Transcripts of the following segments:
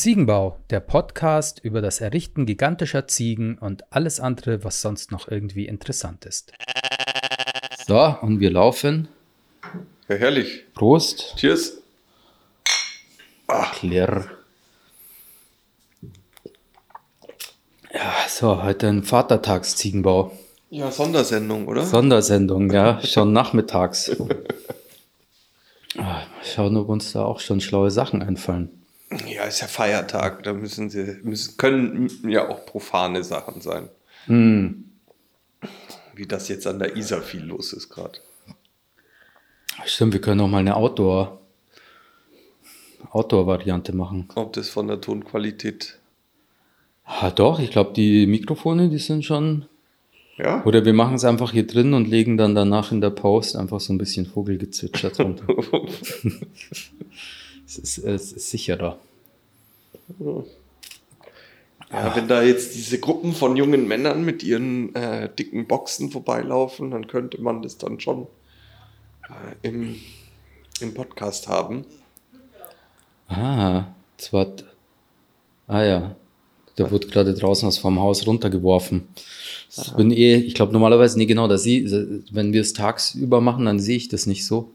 Ziegenbau, der Podcast über das Errichten gigantischer Ziegen und alles andere, was sonst noch irgendwie interessant ist. So, und wir laufen. Ja, herrlich. Prost. Cheers. Klirr. Ja, so, heute ein Vatertagsziegenbau. Ja, Sondersendung, oder? Sondersendung, ja, schon nachmittags. Ah, Mal schauen, ob uns da auch schon schlaue Sachen einfallen. Ja, ist ja Feiertag. Da müssen sie, müssen, können ja auch profane Sachen sein. Hm. Wie das jetzt an der Isar viel los ist gerade. Stimmt, wir können auch mal eine Outdoor, Outdoor-Variante machen. Ob das von der Tonqualität. Ah, doch, ich glaube, die Mikrofone, die sind schon. Ja? Oder wir machen es einfach hier drin und legen dann danach in der Post einfach so ein bisschen Vogelgezwitscher drunter. es, ist, es ist sicherer. Ja, wenn da jetzt diese Gruppen von jungen Männern mit ihren äh, dicken Boxen vorbeilaufen, dann könnte man das dann schon äh, im, im Podcast haben. Ah, zwar. Ah ja, da wurde gerade draußen was vom Haus runtergeworfen. Ich bin eh, ich glaube normalerweise, nee, genau, da sie, wenn wir es tagsüber machen, dann sehe ich das nicht so,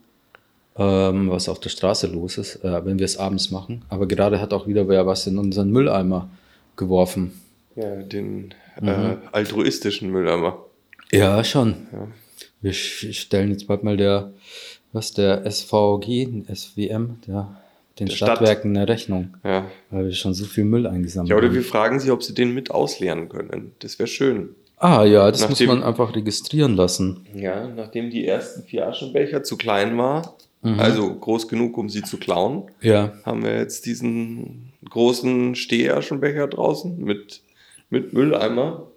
ähm, was auf der Straße los ist, äh, wenn wir es abends machen. Aber gerade hat auch wieder wer was in unseren Mülleimer geworfen. Ja, den äh, altruistischen Mülleimer. Ja, schon. Ja. Wir stellen jetzt bald mal der, was, der SVG, SWM, der, den Der Stadt. Stadtwerken eine Rechnung, Ja. weil wir schon so viel Müll eingesammelt ja, oder haben. wir fragen sie, ob sie den mit ausleeren können. Das wäre schön. Ah ja, das Nachdem- muss man einfach registrieren lassen. Ja, nachdem die ersten vier Aschenbecher zu klein war, also groß genug, um sie zu klauen, Ja. haben wir jetzt diesen großen Stehaschenbecher draußen mit, mit Mülleimer.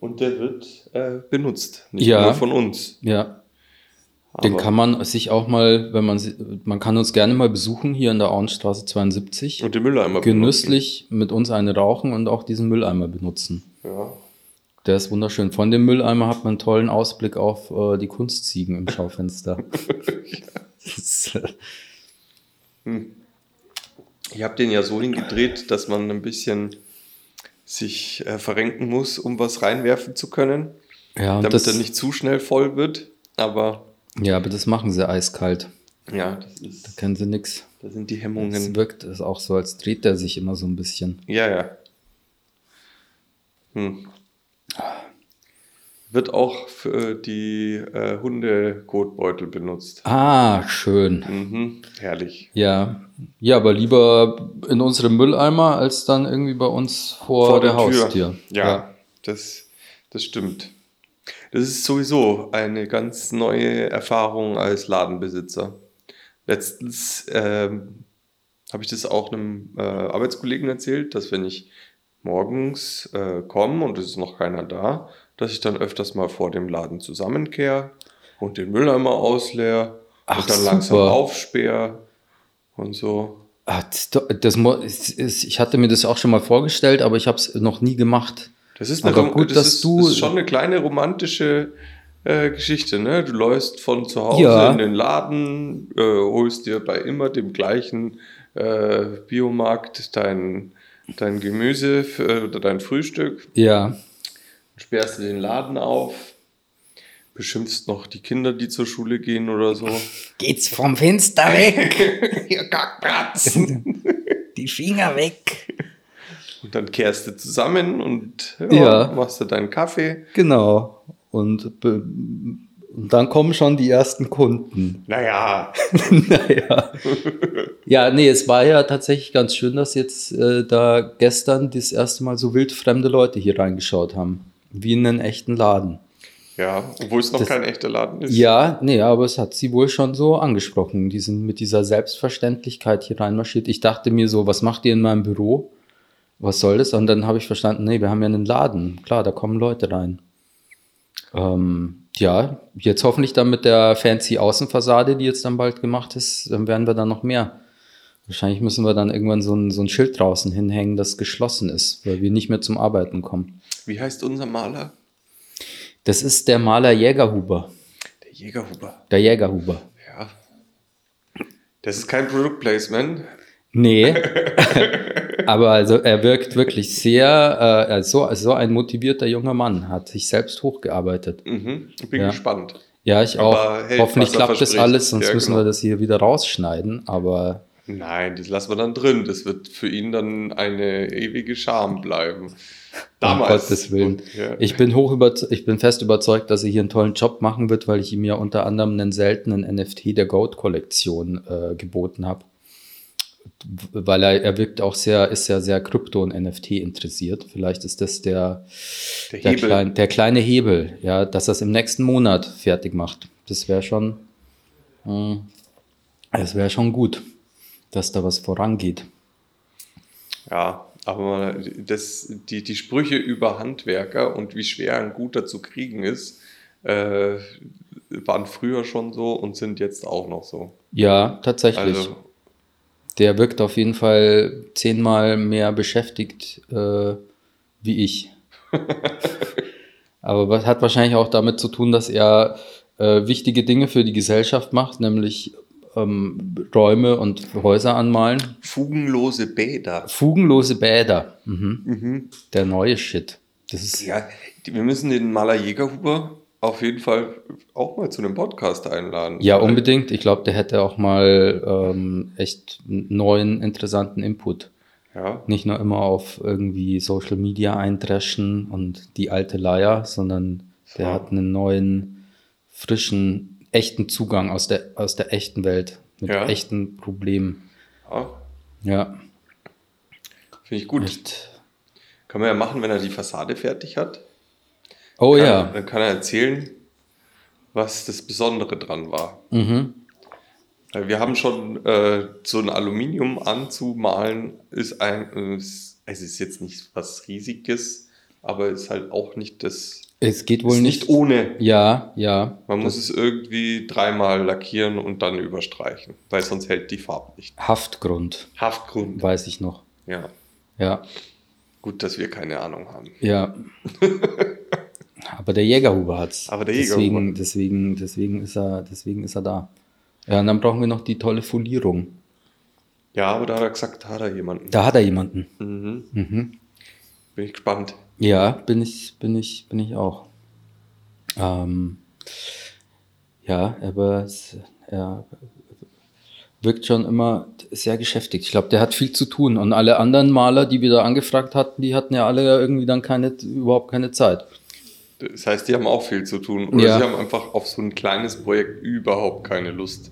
Und der wird äh, benutzt. Nicht Ja. nur von uns. Ja. Den Aber- kann man sich auch mal, wenn man, man kann uns gerne mal besuchen hier in der Auenstraße 72. Und den Mülleimer Genüsslich mit uns eine rauchen und auch diesen Mülleimer benutzen. benutzen. Ja. Der ist wunderschön. Von dem Mülleimer hat man einen tollen Ausblick auf äh, die Kunstziegen im Schaufenster. Ich habe den ja so hingedreht, dass man ein bisschen sich äh, verrenken muss, um was reinwerfen zu können, ja, und damit das, er nicht zu schnell voll wird. Aber ja, aber das machen sie eiskalt. ja, das ist, Kennen sie nix. da sind die Es Hemmungen. wirkt es auch so, als dreht er sich immer so ein bisschen. Ja, ja. Hm. Wird auch für die äh, Hunde-Kotbeutel benutzt. Ah, schön. Mhm, herrlich. Ja. Ja, aber lieber in unserem Mülleimer als dann irgendwie bei uns vor, der, Haustür. Ja, Das, das stimmt. Das ist sowieso eine ganz neue Erfahrung als Ladenbesitzer. Letztens ähm, habe ich das auch einem äh, Arbeitskollegen erzählt, dass wenn ich morgens äh, komme und es ist noch keiner da, dass ich dann öfters mal vor dem Laden zusammenkehre und den Mülleimer ausleer Ach, und dann langsam super. aufsperre und so. Ah, das, das, ich hatte mir das auch schon mal vorgestellt, aber ich habe es noch nie gemacht. Das ist, eine, Aber gut, das dass ist, du- ist schon eine kleine romantische äh, Geschichte. Ne? Du läufst von zu Hause Ja. in den Laden, äh, holst dir bei immer dem gleichen äh, Biomarkt dein, dein Gemüse für, oder dein Frühstück, Ja. sperrst dir den Laden auf, beschimpfst noch die Kinder, die zur Schule gehen oder so. Geht's vom Fenster weg! Ihr Kackbratzen! Die Finger weg! Und dann kehrst du zusammen und ja, Ja. machst du deinen Kaffee. Genau. Und, und dann kommen schon die ersten Kunden. Naja, naja. Ja, nee, es war ja tatsächlich ganz schön, dass jetzt äh, da gestern das erste Mal so wildfremde Leute hier reingeschaut haben. Wie in einen echten Laden. ja, obwohl es noch Das- kein echter Laden ist. Ja, nee, aber es hat sie wohl schon so angesprochen. Die sind mit dieser Selbstverständlichkeit hier reinmarschiert. Ich dachte mir so, was macht ihr in meinem Büro? Was soll das? Und dann habe ich verstanden, nee, wir haben ja einen Laden. Klar, da kommen Leute rein. Ähm, ja, jetzt hoffentlich dann mit der fancy Außenfassade, die jetzt dann bald gemacht ist, dann werden wir dann noch mehr. Wahrscheinlich müssen wir dann irgendwann so ein, so ein Schild draußen hinhängen, das geschlossen ist, weil wir nicht mehr zum Arbeiten kommen. Wie heißt unser Maler? Das ist der Maler Jägerhuber. Der Jägerhuber. Der Jägerhuber. Ja. Das ist kein Product Placement. Nee. Aber also er wirkt wirklich sehr, äh, so, so ein motivierter junger Mann, hat sich selbst hochgearbeitet. Mhm. Ich bin Ja. gespannt. Ja, ich Aber auch. hält, Hoffentlich klappt das verspricht. alles, sonst Ja, müssen genau. wir das hier wieder rausschneiden. Aber Nein, das lassen wir dann drin. Das wird für ihn dann eine ewige Scham bleiben. um Gottes Willen. Ja. Ich bin hoch ich bin fest überzeugt, dass er hier einen tollen Job machen wird, weil ich ihm ja unter anderem einen seltenen NFT der Goat-Kollektion äh, geboten habe. Weil er, er wirkt auch sehr, ist ja sehr Krypto- und NFT interessiert. Vielleicht ist das der, Der der, klein, der kleine Hebel, ja, dass er es im nächsten Monat fertig macht. Das wäre schon, mh, das wäre schon gut, dass da was vorangeht. Ja, aber das, die, die Sprüche über Handwerker und wie schwer ein guter zu kriegen ist, äh, waren früher schon so und sind jetzt auch noch so. Ja, tatsächlich. Also, Der wirkt auf jeden Fall zehnmal mehr beschäftigt äh, wie ich. Aber was hat wahrscheinlich auch damit zu tun, dass er äh, wichtige Dinge für die Gesellschaft macht, nämlich ähm, Räume und Häuser anmalen. fugenlose Bäder. Fugenlose Bäder. Mhm. Mhm. Der neue Shit. Das ist Ja, wir müssen den Maler Jägerhuber auf jeden Fall auch mal zu einem Podcast einladen. ja unbedingt. Ich glaube, der hätte auch mal ähm, echt neuen, interessanten Input. Ja, nicht nur immer auf irgendwie Social Media eindreschen und die alte Leier, sondern der So. hat einen neuen, frischen, echten Zugang aus der, aus der echten Welt mit Ja. echten Problemen. ja Ja, finde ich gut. echt. Kann man ja machen, wenn er die Fassade fertig hat. Oh kann, ja. Dann kann er erzählen, was das Besondere dran war. Mhm. Wir haben schon äh, so ein Aluminium anzumalen, ist ein, ist, es ist jetzt nicht was Riesiges, aber ist halt auch nicht das, Es geht wohl nicht. nicht ohne. Ja, ja. Man muss es irgendwie dreimal lackieren und dann überstreichen, weil sonst hält die Farbe nicht. Haftgrund, Haftgrund. weiß ich noch. Ja, Ja, gut, dass wir keine Ahnung haben. ja. Aber der Jägerhuber hat's. Aber der deswegen, Jägerhuber. deswegen, deswegen ist er, deswegen ist er da. Ja, und dann brauchen wir noch die tolle Folierung. Ja, aber da hat er gesagt, da hat er jemanden. Da hat er jemanden. Mhm. Mhm. Bin ich gespannt. Ja, bin ich, bin ich, bin ich auch. Ähm, ja, aber es, er wirkt schon immer sehr geschäftigt. Ich glaube, der hat viel zu tun. Und alle anderen Maler, die wir da angefragt hatten, die hatten ja alle irgendwie dann keine, überhaupt keine Zeit. Das heißt, die haben auch viel zu tun. Oder Ja. sie haben einfach auf so ein kleines Projekt überhaupt keine Lust.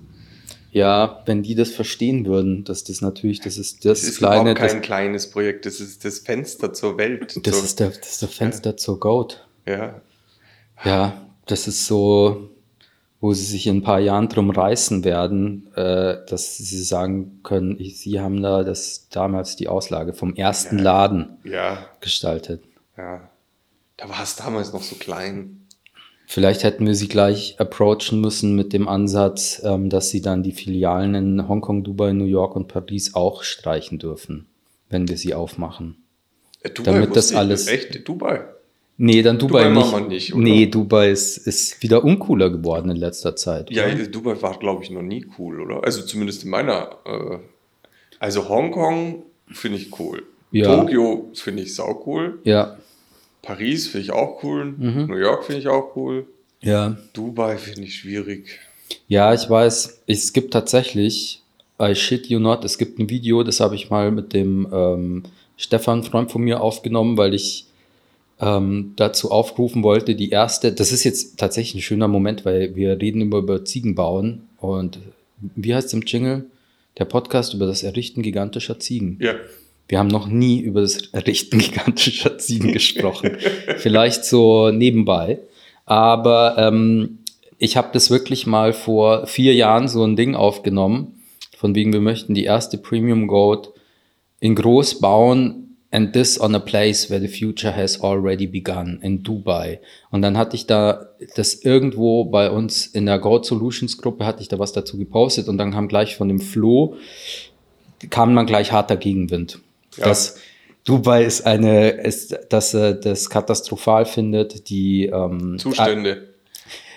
Ja, wenn die das verstehen würden, dass das natürlich, das ist das, Das ist kleine, überhaupt das, kein kleines Projekt, das ist das Fenster zur Welt. das, zur, ist der, das ist der Fenster zur Goat. ja, Ja, das ist so, wo sie sich in ein paar Jahren drum reißen werden, äh, dass sie sagen können, ich, sie haben da das damals die Auslage vom ersten Ja. Laden ja, gestaltet. ja. Da war es damals noch so klein. Vielleicht hätten wir sie gleich approachen müssen mit dem Ansatz, ähm, dass sie dann die Filialen in Hongkong, Dubai, New York und Paris auch streichen dürfen, wenn wir sie aufmachen. Äh, Dubai Damit das alles- Echt, Dubai. Nee, dann Dubai, Dubai nicht. machen wir nicht, oder? nee, Dubai ist, ist wieder uncooler geworden in letzter Zeit. Ja, oder? Dubai war, glaube ich, noch nie cool, oder? Also zumindest in meiner. Äh, also Hongkong finde ich cool. Ja. Tokio finde ich sau cool. ja, Paris finde ich auch cool. Mhm. New York finde ich auch cool. ja. Dubai finde ich schwierig. Ja, ich weiß, es gibt tatsächlich, I shit you not, es gibt ein Video, das habe ich mal mit dem ähm, Stefan, Freund von mir, aufgenommen, weil ich ähm, dazu aufrufen wollte, die erste, das ist jetzt tatsächlich ein schöner Moment, weil wir reden über, über Ziegen bauen und wie heißt es im Jingle? Der Podcast über das Errichten gigantischer Ziegen. Ja. Wir haben noch nie über das Errichten gigantischer Ziegen gesprochen. Vielleicht so nebenbei. Aber ähm, ich habe das wirklich mal vor vier Jahren so ein Ding aufgenommen, von wegen wir möchten die erste Premium Goat in groß bauen and this on a place where the future has already begun in Dubai. Und dann hatte ich da das irgendwo bei uns in der Goat Solutions Gruppe hatte ich da was dazu gepostet und dann kam gleich von dem Flo kam dann gleich harter Gegenwind. Ja. Dass Dubai ist eine, ist, dass er das katastrophal findet, die, ähm, Zustände.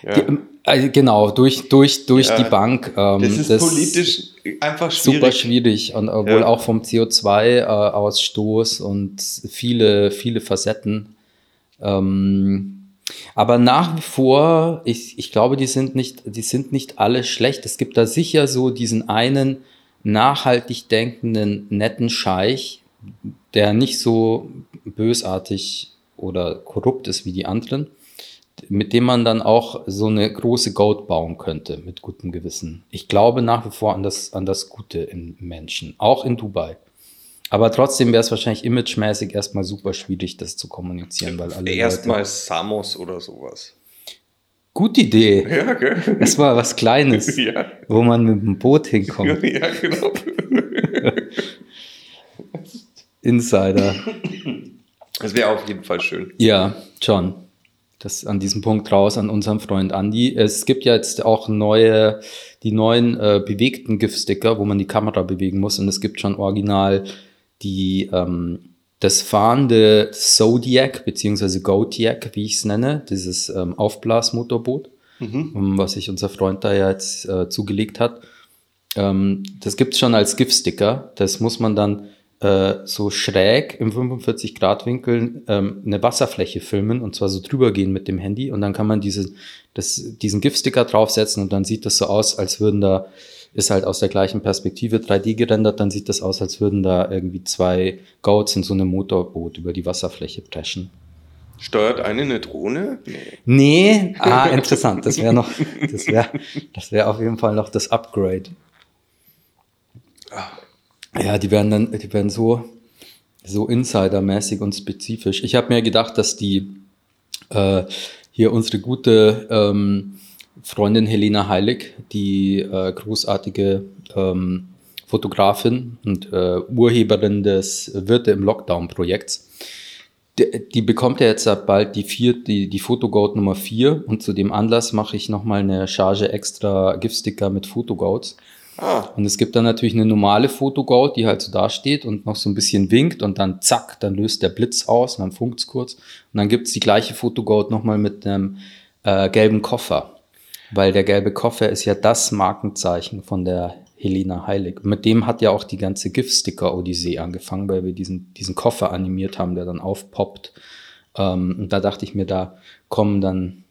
Ja. die, Also genau, durch, durch, durch Ja, die Bank. Ähm, Das ist politisch einfach schwierig. super schwierig und obwohl Ja. auch vom CO2-Ausstoß und viele, viele Facetten. Ähm, aber nach wie vor, ich, ich glaube, die sind, nicht, die sind nicht alle schlecht. Es gibt da sicher so diesen einen nachhaltig denkenden, netten Scheich, der nicht so bösartig oder korrupt ist wie die anderen, mit dem man dann auch so eine große Goat bauen könnte, mit gutem Gewissen. Ich glaube nach wie vor an das, an das Gute im Menschen, auch in Dubai. Aber trotzdem wäre es wahrscheinlich imagemäßig erstmal super schwierig, das zu kommunizieren, weil alle Erstmal. Samos oder sowas. Gute Idee. Ja, gell? Erstmal was Kleines, Ja. wo man mit dem Boot hinkommt. Ja, genau. Insider. Das wäre auf jeden Fall schön. Ja, John. Das an diesem Punkt raus an unseren Freund Andy. Es gibt ja jetzt auch neue, die neuen äh, bewegten GIF-Sticker, wo man die Kamera bewegen muss. Und es gibt schon original die, ähm, das fahrende Zodiac, beziehungsweise Godiac, wie ich es nenne, dieses ähm, Aufblasmotorboot, ähm, was sich unser Freund da ja jetzt äh, zugelegt hat. Ähm, das gibt es schon als GIF-Sticker. Das muss man dann äh, so schräg im 45-Grad-Winkel ähm, eine Wasserfläche filmen und zwar so drüber gehen mit dem Handy und dann kann man diese, das, diesen GIF-Sticker draufsetzen und dann sieht das so aus, als würden da, ist halt aus der gleichen Perspektive 3D gerendert, dann sieht das aus, als würden da irgendwie zwei Goats in so einem Motorboot über die Wasserfläche preschen. Steuert eine eine Drohne? Nee. Nee, ah, interessant. Das wäre noch, das wäre, das wäre auf jeden Fall noch das Upgrade. Ja, die werden dann, die werden so, so insidermäßig und spezifisch. Ich habe mir gedacht, dass die äh, hier unsere gute ähm, Freundin Helena Heilig, die äh, großartige ähm, Fotografin und äh, Urheberin des Wirte im Lockdown-Projekts, die, die bekommt ja jetzt bald die, vier, die, die Fotogoat Nummer 4 und zu dem Anlass mache ich nochmal eine Charge extra Giftsticker mit Fotogoats. Ah, Und es gibt dann natürlich eine normale Fotogoat, die halt so da steht und noch so ein bisschen winkt und dann zack, dann löst der Blitz aus und dann funkt's kurz. Und dann gibt's die gleiche Fotogoat nochmal mit einem äh, gelben Koffer. Weil der gelbe Koffer ist ja das Markenzeichen von der Helena Heilig. Mit dem hat ja auch die ganze GIF-Sticker-Odyssee angefangen, weil wir diesen, diesen Koffer animiert haben, der dann aufpoppt. Ähm, und da dachte ich mir, da kommen dann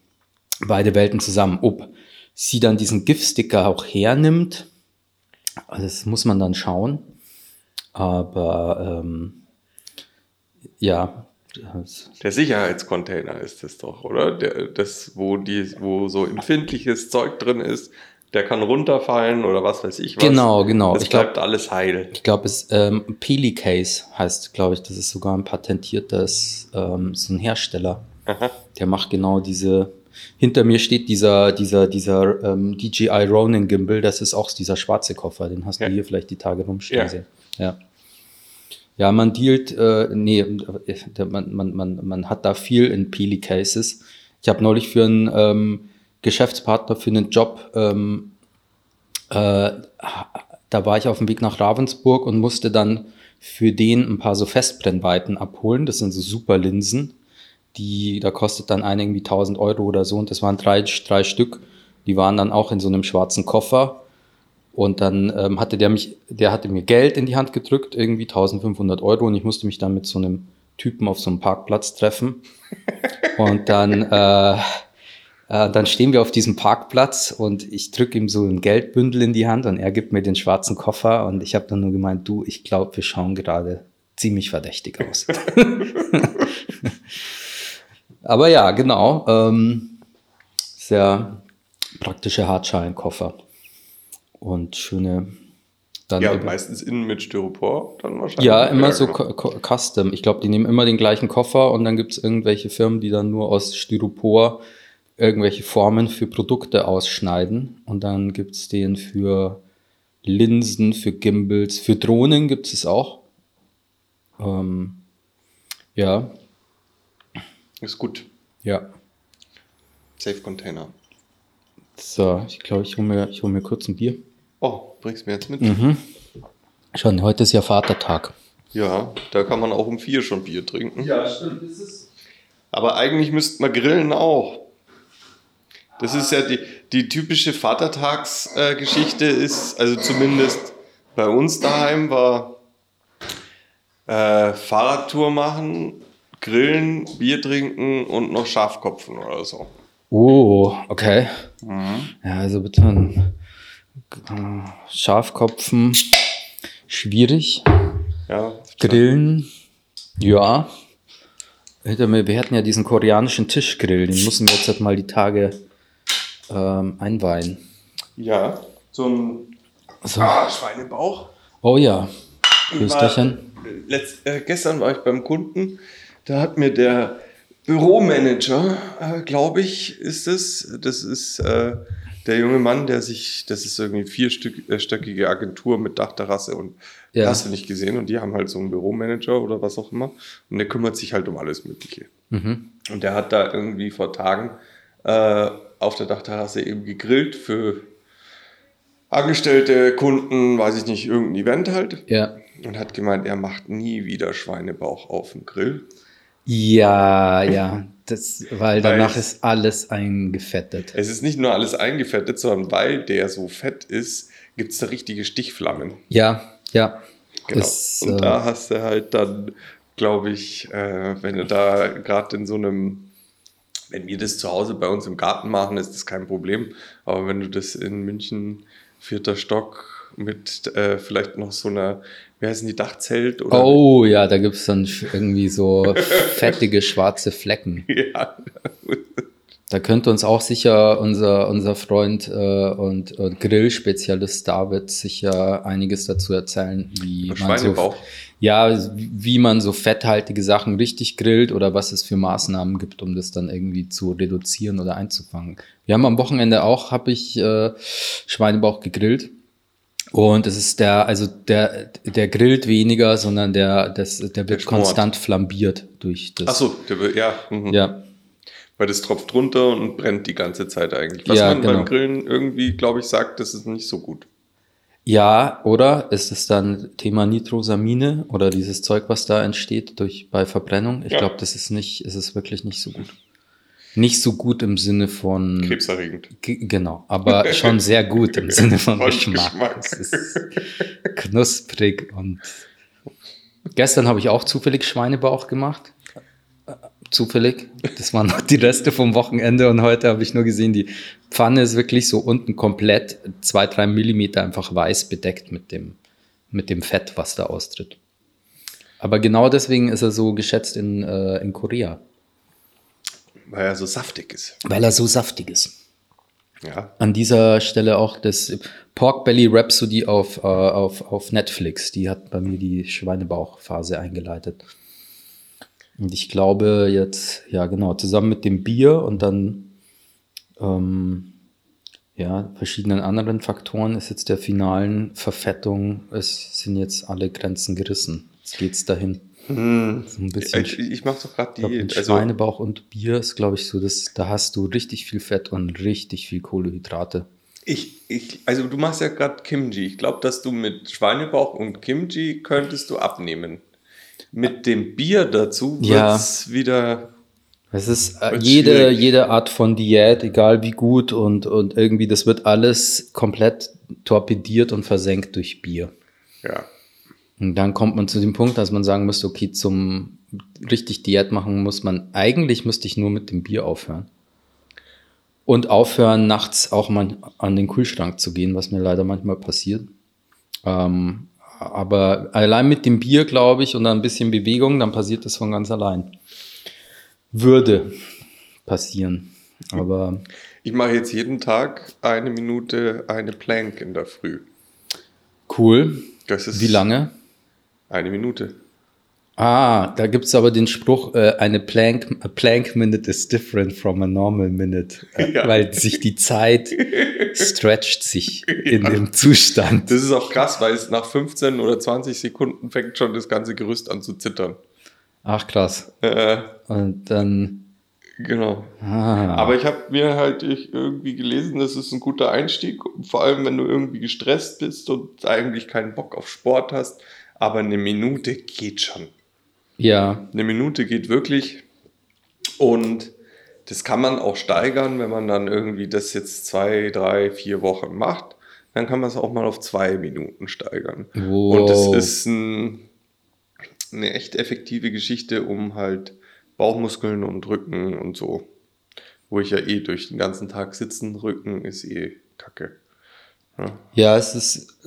beide Welten zusammen. Ob sie dann diesen GIF-Sticker auch hernimmt, das muss man dann schauen. Aber ähm, ja, der Sicherheitscontainer ist das doch, oder? Der, das, wo, die, wo so empfindliches Zeug drin ist, der kann runterfallen oder was weiß ich was. Genau, genau. Das Ich glaub- bleibt alles heil. ich glaube, es ähm, Peli Case heißt, glaube ich, das ist sogar ein patentiertes, ähm, so ein Hersteller. Aha. Der macht genau diese. Hinter mir steht dieser, dieser, dieser ähm, DJI Ronin Gimbal, das ist auch dieser schwarze Koffer, den hast Ja. du hier vielleicht die Tage rumstehen Ja. sehen. Ja. Ja, man dealt, äh, nee, man, man, man, man hat da viel in Peli Cases. Ich habe neulich für einen ähm, Geschäftspartner für einen Job, ähm, äh, da war ich auf dem Weg nach Ravensburg und musste dann für den ein paar so Festbrennweiten abholen. Das sind so super Linsen. Die, da kostet dann eine irgendwie 1000 Euro oder so und das waren drei, drei Stück. Die waren dann auch in so einem schwarzen Koffer. Und dann ähm, hatte der mich, der hatte mir Geld in die Hand gedrückt, irgendwie 1500 Euro und ich musste mich dann mit so einem Typen auf so einem Parkplatz treffen. Und dann, äh, äh, dann stehen wir auf diesem Parkplatz und ich drücke ihm so ein Geldbündel in die Hand und er gibt mir den schwarzen Koffer und ich habe dann nur gemeint, du, ich glaube, wir schauen gerade ziemlich verdächtig aus. Aber ja, genau. Ähm, sehr praktische Hartschalenkoffer und schöne. Dann Ja, meistens innen mit Styropor, dann wahrscheinlich. ja, immer so genau. cu- cu- custom. Ich glaube, die nehmen immer den gleichen Koffer und dann gibt es irgendwelche Firmen, die dann nur aus Styropor irgendwelche Formen für Produkte ausschneiden. Und dann gibt es den für Linsen, für Gimbals, für Drohnen gibt es auch. Ähm, ja, Ist gut. ja. Safe Container. So, ich glaube, ich hole mir, ich hol mir kurz ein Bier. Oh, bringst mir jetzt mit? Mhm. Schon, heute ist ja Vatertag. Ja, da kann man auch um vier schon Bier trinken. Ja, stimmt. Aber eigentlich müsste man grillen auch. Das ist ja die, die typische Vatertagsgeschichte ist, also zumindest bei uns daheim war äh, Fahrradtour machen, grillen, Bier trinken und noch Schafkopfen oder so. Oh, okay. Ja, also bitte ein äh, Schafkopfen, schwierig. Ja, Grillen, ja. Wir hatten ja diesen koreanischen Tischgrill, den müssen wir jetzt halt mal die Tage ähm, einweihen. ja so ein So. ah, Schweinebauch. Oh ja, Letzt, äh, gestern war ich beim Kunden, da hat mir der Büromanager, äh, glaube ich, ist es, das ist äh, der junge Mann, der sich, das ist irgendwie vierstöckige Agentur mit Dachterrasse und Ja. hast du nicht gesehen und die haben halt so einen Büromanager oder was auch immer und der kümmert sich halt um alles Mögliche. Mhm. Und der hat da irgendwie vor Tagen äh, auf der Dachterrasse eben gegrillt für Angestellte, Kunden, weiß ich nicht, irgendein Event halt. Ja. Und hat gemeint, er macht nie wieder Schweinebauch auf dem Grill. Ja, ja. Das, weil danach Weil- ist alles eingefettet. Es ist nicht nur alles eingefettet, sondern weil der so fett ist, gibt es da richtige Stichflammen. Ja, ja. Genau. Ist, und äh, da hast du halt dann, glaube ich, äh, wenn du da gerade in so einem, wenn wir das zu Hause bei uns im Garten machen, ist das kein Problem. Aber wenn du das in München, vierter Stock, mit äh, vielleicht noch so einer, wie heißen die, Dachzelt oder Oh ja, da gibt es dann irgendwie so fettige schwarze Flecken. ja, Da könnte uns auch sicher unser, unser Freund äh, und, und Grillspezialist David sicher einiges dazu erzählen, wie man so, Schweinebauch. ja, wie man so fetthaltige Sachen richtig grillt oder was es für Maßnahmen gibt, um das dann irgendwie zu reduzieren oder einzufangen. Wir haben am Wochenende auch, habe ich äh, Schweinebauch gegrillt. Und es ist der, also der, der grillt weniger, sondern der, das, der wird schmort. konstant flambiert durch das. Achso, der will, ja. Mhm. Ja, Weil das tropft runter und brennt die ganze Zeit eigentlich. Was Ja, man genau. beim Grillen irgendwie, glaube ich, sagt, das ist nicht so gut. Ja, oder ist es dann Thema Nitrosamine oder dieses Zeug, was da entsteht durch bei Verbrennung? Ich Ja. glaube, das ist nicht, ist es wirklich nicht so gut. Nicht so gut im Sinne von Krebserregend. Genau, aber schon sehr gut im Sinne von Von Geschmack. Geschmack. Es ist knusprig und gestern habe ich auch zufällig Schweinebauch gemacht. Zufällig. Das waren noch die Reste vom Wochenende und heute habe ich nur gesehen, die Pfanne ist wirklich so unten komplett zwei, drei Millimeter einfach weiß bedeckt mit dem, mit dem Fett, was da austritt. Aber genau deswegen ist er so geschätzt in, äh, in Korea, Weil er so saftig ist. weil er so saftig ist. Ja. An dieser Stelle auch das Pork Belly Rhapsody auf, äh, auf, auf Netflix. Die hat bei mir die Schweinebauchphase eingeleitet. Und ich glaube jetzt, ja genau, zusammen mit dem Bier und dann ähm, ja, verschiedenen anderen Faktoren ist jetzt der finalen Verfettung, es sind jetzt alle Grenzen gerissen. Jetzt geht's dahin. So ein bisschen Ich, ich mache doch gerade die. mit Also, Schweinebauch und Bier ist, glaube ich, so, dass da hast du richtig viel Fett und richtig viel Kohlehydrate. ich, ich, also du machst ja gerade Kimchi. Ich glaube, dass du mit Schweinebauch und Kimchi könntest du abnehmen. Mit dem Bier dazu Ja. wird's wieder. Es ist äh, Wird jede, schwierig. jede Art von Diät, egal wie gut und, und irgendwie, das wird alles komplett torpediert und versenkt durch Bier. Ja. Und dann kommt man zu dem Punkt, dass man sagen müsste, okay, zum richtig Diät machen muss man, eigentlich müsste ich nur mit dem Bier aufhören. Und aufhören, nachts auch mal an den Kühlschrank zu gehen, was mir leider manchmal passiert. Ähm, aber allein mit dem Bier, glaube ich, und dann ein bisschen Bewegung, dann passiert das von ganz allein. Würde passieren. Aber Ich mache jetzt jeden Tag eine Minute eine Plank in der Früh. cool. Das ist Wie lange? Eine Minute. Ah, da gibt's aber den Spruch, äh, eine Plank, a plank minute is different from a normal minute, äh, Ja. weil sich die Zeit stretcht sich in dem Zustand. Das ist auch krass, weil es nach 15 oder 20 Sekunden fängt schon das ganze Gerüst an zu zittern. Ach krass. Äh, Und dann, genau. ah, Aber ich habe mir halt irgendwie gelesen, das ist ein guter Einstieg, vor allem wenn du irgendwie gestresst bist und eigentlich keinen Bock auf Sport hast. Aber eine Minute geht schon. ja, Eine Minute geht wirklich. Und Das kann man auch steigern, wenn man dann irgendwie das jetzt zwei, drei, vier Wochen macht. Dann kann man es auch mal auf zwei Minuten steigern. Wow. Und das ist ein, eine echt effektive Geschichte, um halt Bauchmuskeln und Rücken und so. Wo ich ja eh durch den ganzen Tag sitzen, Rücken ist eh kacke. Ja, es ist,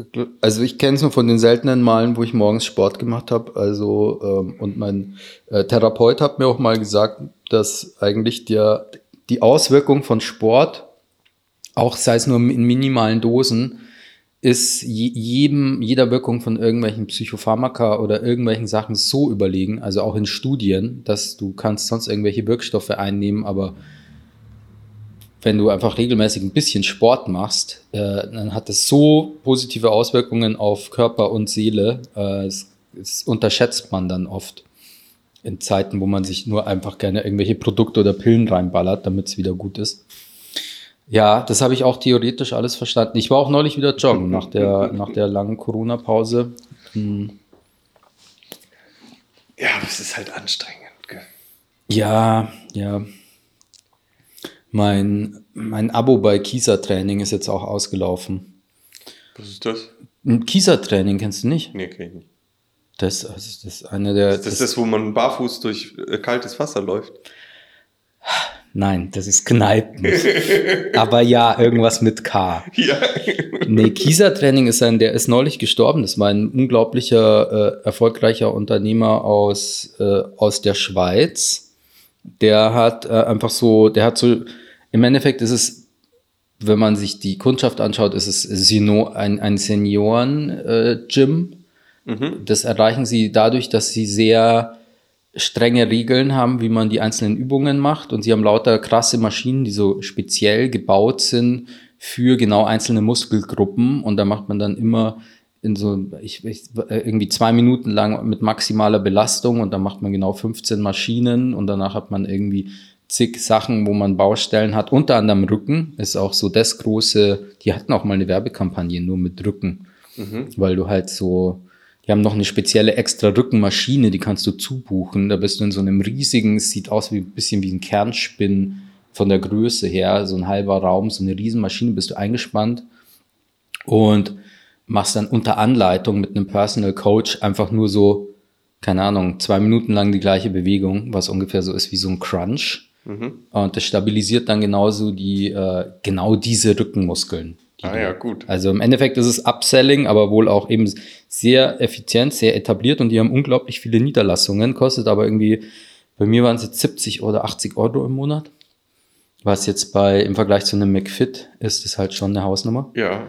also ich kenne es nur von den seltenen Malen, wo ich morgens Sport gemacht habe. Also, ähm, und mein äh, Therapeut hat mir auch mal gesagt, dass eigentlich der, die Auswirkung von Sport, auch sei es nur in minimalen Dosen, ist je, jedem, jeder Wirkung von irgendwelchen Psychopharmaka oder irgendwelchen Sachen so überlegen, also auch in Studien, dass du kannst sonst irgendwelche Wirkstoffe einnehmen, aber wenn du einfach regelmäßig ein bisschen Sport machst, äh, dann hat das so positive Auswirkungen auf Körper und Seele. Äh, das, das unterschätzt man dann oft in Zeiten, wo man sich nur einfach gerne irgendwelche Produkte oder Pillen reinballert, damit es wieder gut ist. Ja, das habe ich auch theoretisch alles verstanden. Ich war auch neulich wieder joggen nach der, nach der langen Corona-Pause. Hm. Ja, aber es ist halt anstrengend. Gell? Ja, ja. Mein, mein Abo bei Kieser Training ist jetzt auch ausgelaufen. Was ist das? Ein Kieser Training kennst du nicht? Nee, kenn ich nicht. Das, also das ist eine der. Das ist das, wo man barfuß durch äh, kaltes Wasser läuft. Nein, das ist Kneipen. Aber ja, irgendwas mit K. Ja. Nee, Kieser Training ist ein, der ist neulich gestorben. Das war ein unglaublicher, äh, erfolgreicher Unternehmer aus, äh, aus der Schweiz. Der hat äh, einfach so, der hat so, im Endeffekt ist es, wenn man sich die Kundschaft anschaut, ist es Sino, ein, ein Senioren-Gym. Mhm. Das erreichen sie dadurch, dass sie sehr strenge Regeln haben, wie man die einzelnen Übungen macht. Und sie haben lauter krasse Maschinen, die so speziell gebaut sind für genau einzelne Muskelgruppen. Und da macht man dann immer in so ich, ich, irgendwie zwei Minuten lang mit maximaler Belastung und dann macht man genau 15 Maschinen und danach hat man irgendwie zig Sachen, wo man Baustellen hat. Unter anderem Rücken ist auch so das große, die hatten auch mal eine Werbekampagne nur mit Rücken, Mhm. weil du halt so, die haben noch eine spezielle extra Rückenmaschine, die kannst du zubuchen. Da bist du in so einem riesigen, es sieht aus wie ein bisschen wie ein Kernspinn von der Größe her, so ein halber Raum, so eine Riesenmaschine, bist du eingespannt und machst dann unter Anleitung mit einem Personal Coach einfach nur so, keine Ahnung, zwei Minuten lang die gleiche Bewegung, was ungefähr so ist wie so ein Crunch. Mhm. Und das stabilisiert dann genauso die, äh, genau diese Rückenmuskeln. die Ah ja, gut. also im Endeffekt ist es Upselling, aber wohl auch eben sehr effizient, sehr etabliert und die haben unglaublich viele Niederlassungen, kostet aber irgendwie, bei mir waren es jetzt 70 oder 80 Euro im Monat. Was jetzt bei, im Vergleich zu einem McFit ist, ist halt schon eine Hausnummer. Ja.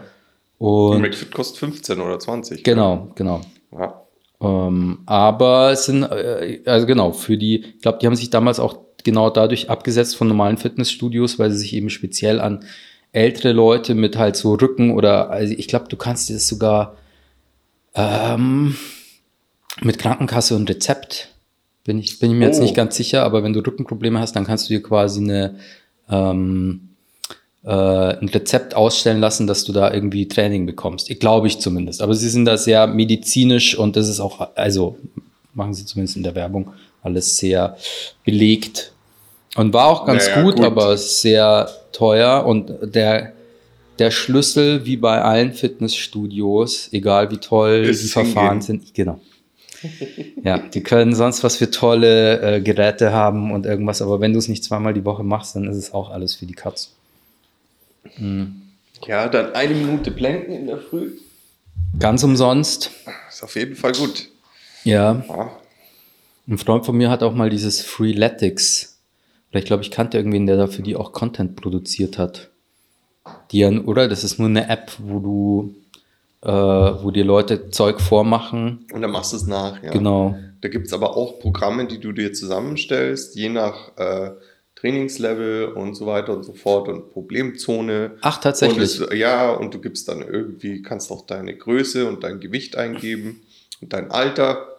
Und McFit kostet 15 oder 20. genau, genau. Ja. Ähm, aber es sind, äh, also genau, für die, ich glaube, die haben sich damals auch genau dadurch abgesetzt von normalen Fitnessstudios, weil sie sich eben speziell an ältere Leute mit halt so Rücken oder, also ich glaube, du kannst dir das sogar ähm, mit Krankenkasse und Rezept, bin ich, bin ich mir jetzt Oh. nicht ganz sicher, aber wenn du Rückenprobleme hast, dann kannst du dir quasi eine, ähm, äh, ein Rezept ausstellen lassen, dass du da irgendwie Training bekommst. Ich glaube ich zumindest. Aber sie sind da sehr medizinisch und das ist auch, also machen sie zumindest in der Werbung, alles sehr belegt. Und war auch ganz Naja, gut, gut. aber sehr teuer. Und der, der Schlüssel, wie bei allen Fitnessstudios, egal wie toll Ist die Verfahren hingehen. sind, genau. Ja, die können sonst was für tolle äh, Geräte haben und irgendwas, aber wenn du es nicht zweimal die Woche machst, dann ist es auch alles für die Katz. ja, dann eine Minute Planken in der Früh. Ganz umsonst. Ist auf jeden Fall gut. Ja, Ja. ein Freund von mir hat auch mal dieses Freeletics. Oder ich glaube, ich kannte irgendwen, der dafür die auch Content produziert hat. Die ja, oder? Das ist nur eine App, wo du, äh, wo dir Leute Zeug vormachen. Und dann machst du es nach. Ja. Genau. Da gibt es aber auch Programme, die du dir zusammenstellst, je nach äh, Trainingslevel und so weiter und so fort und Problemzone. Ach, Und tatsächlich. es, ja, und du gibst dann irgendwie, kannst auch deine Größe und dein Gewicht eingeben und dein Alter.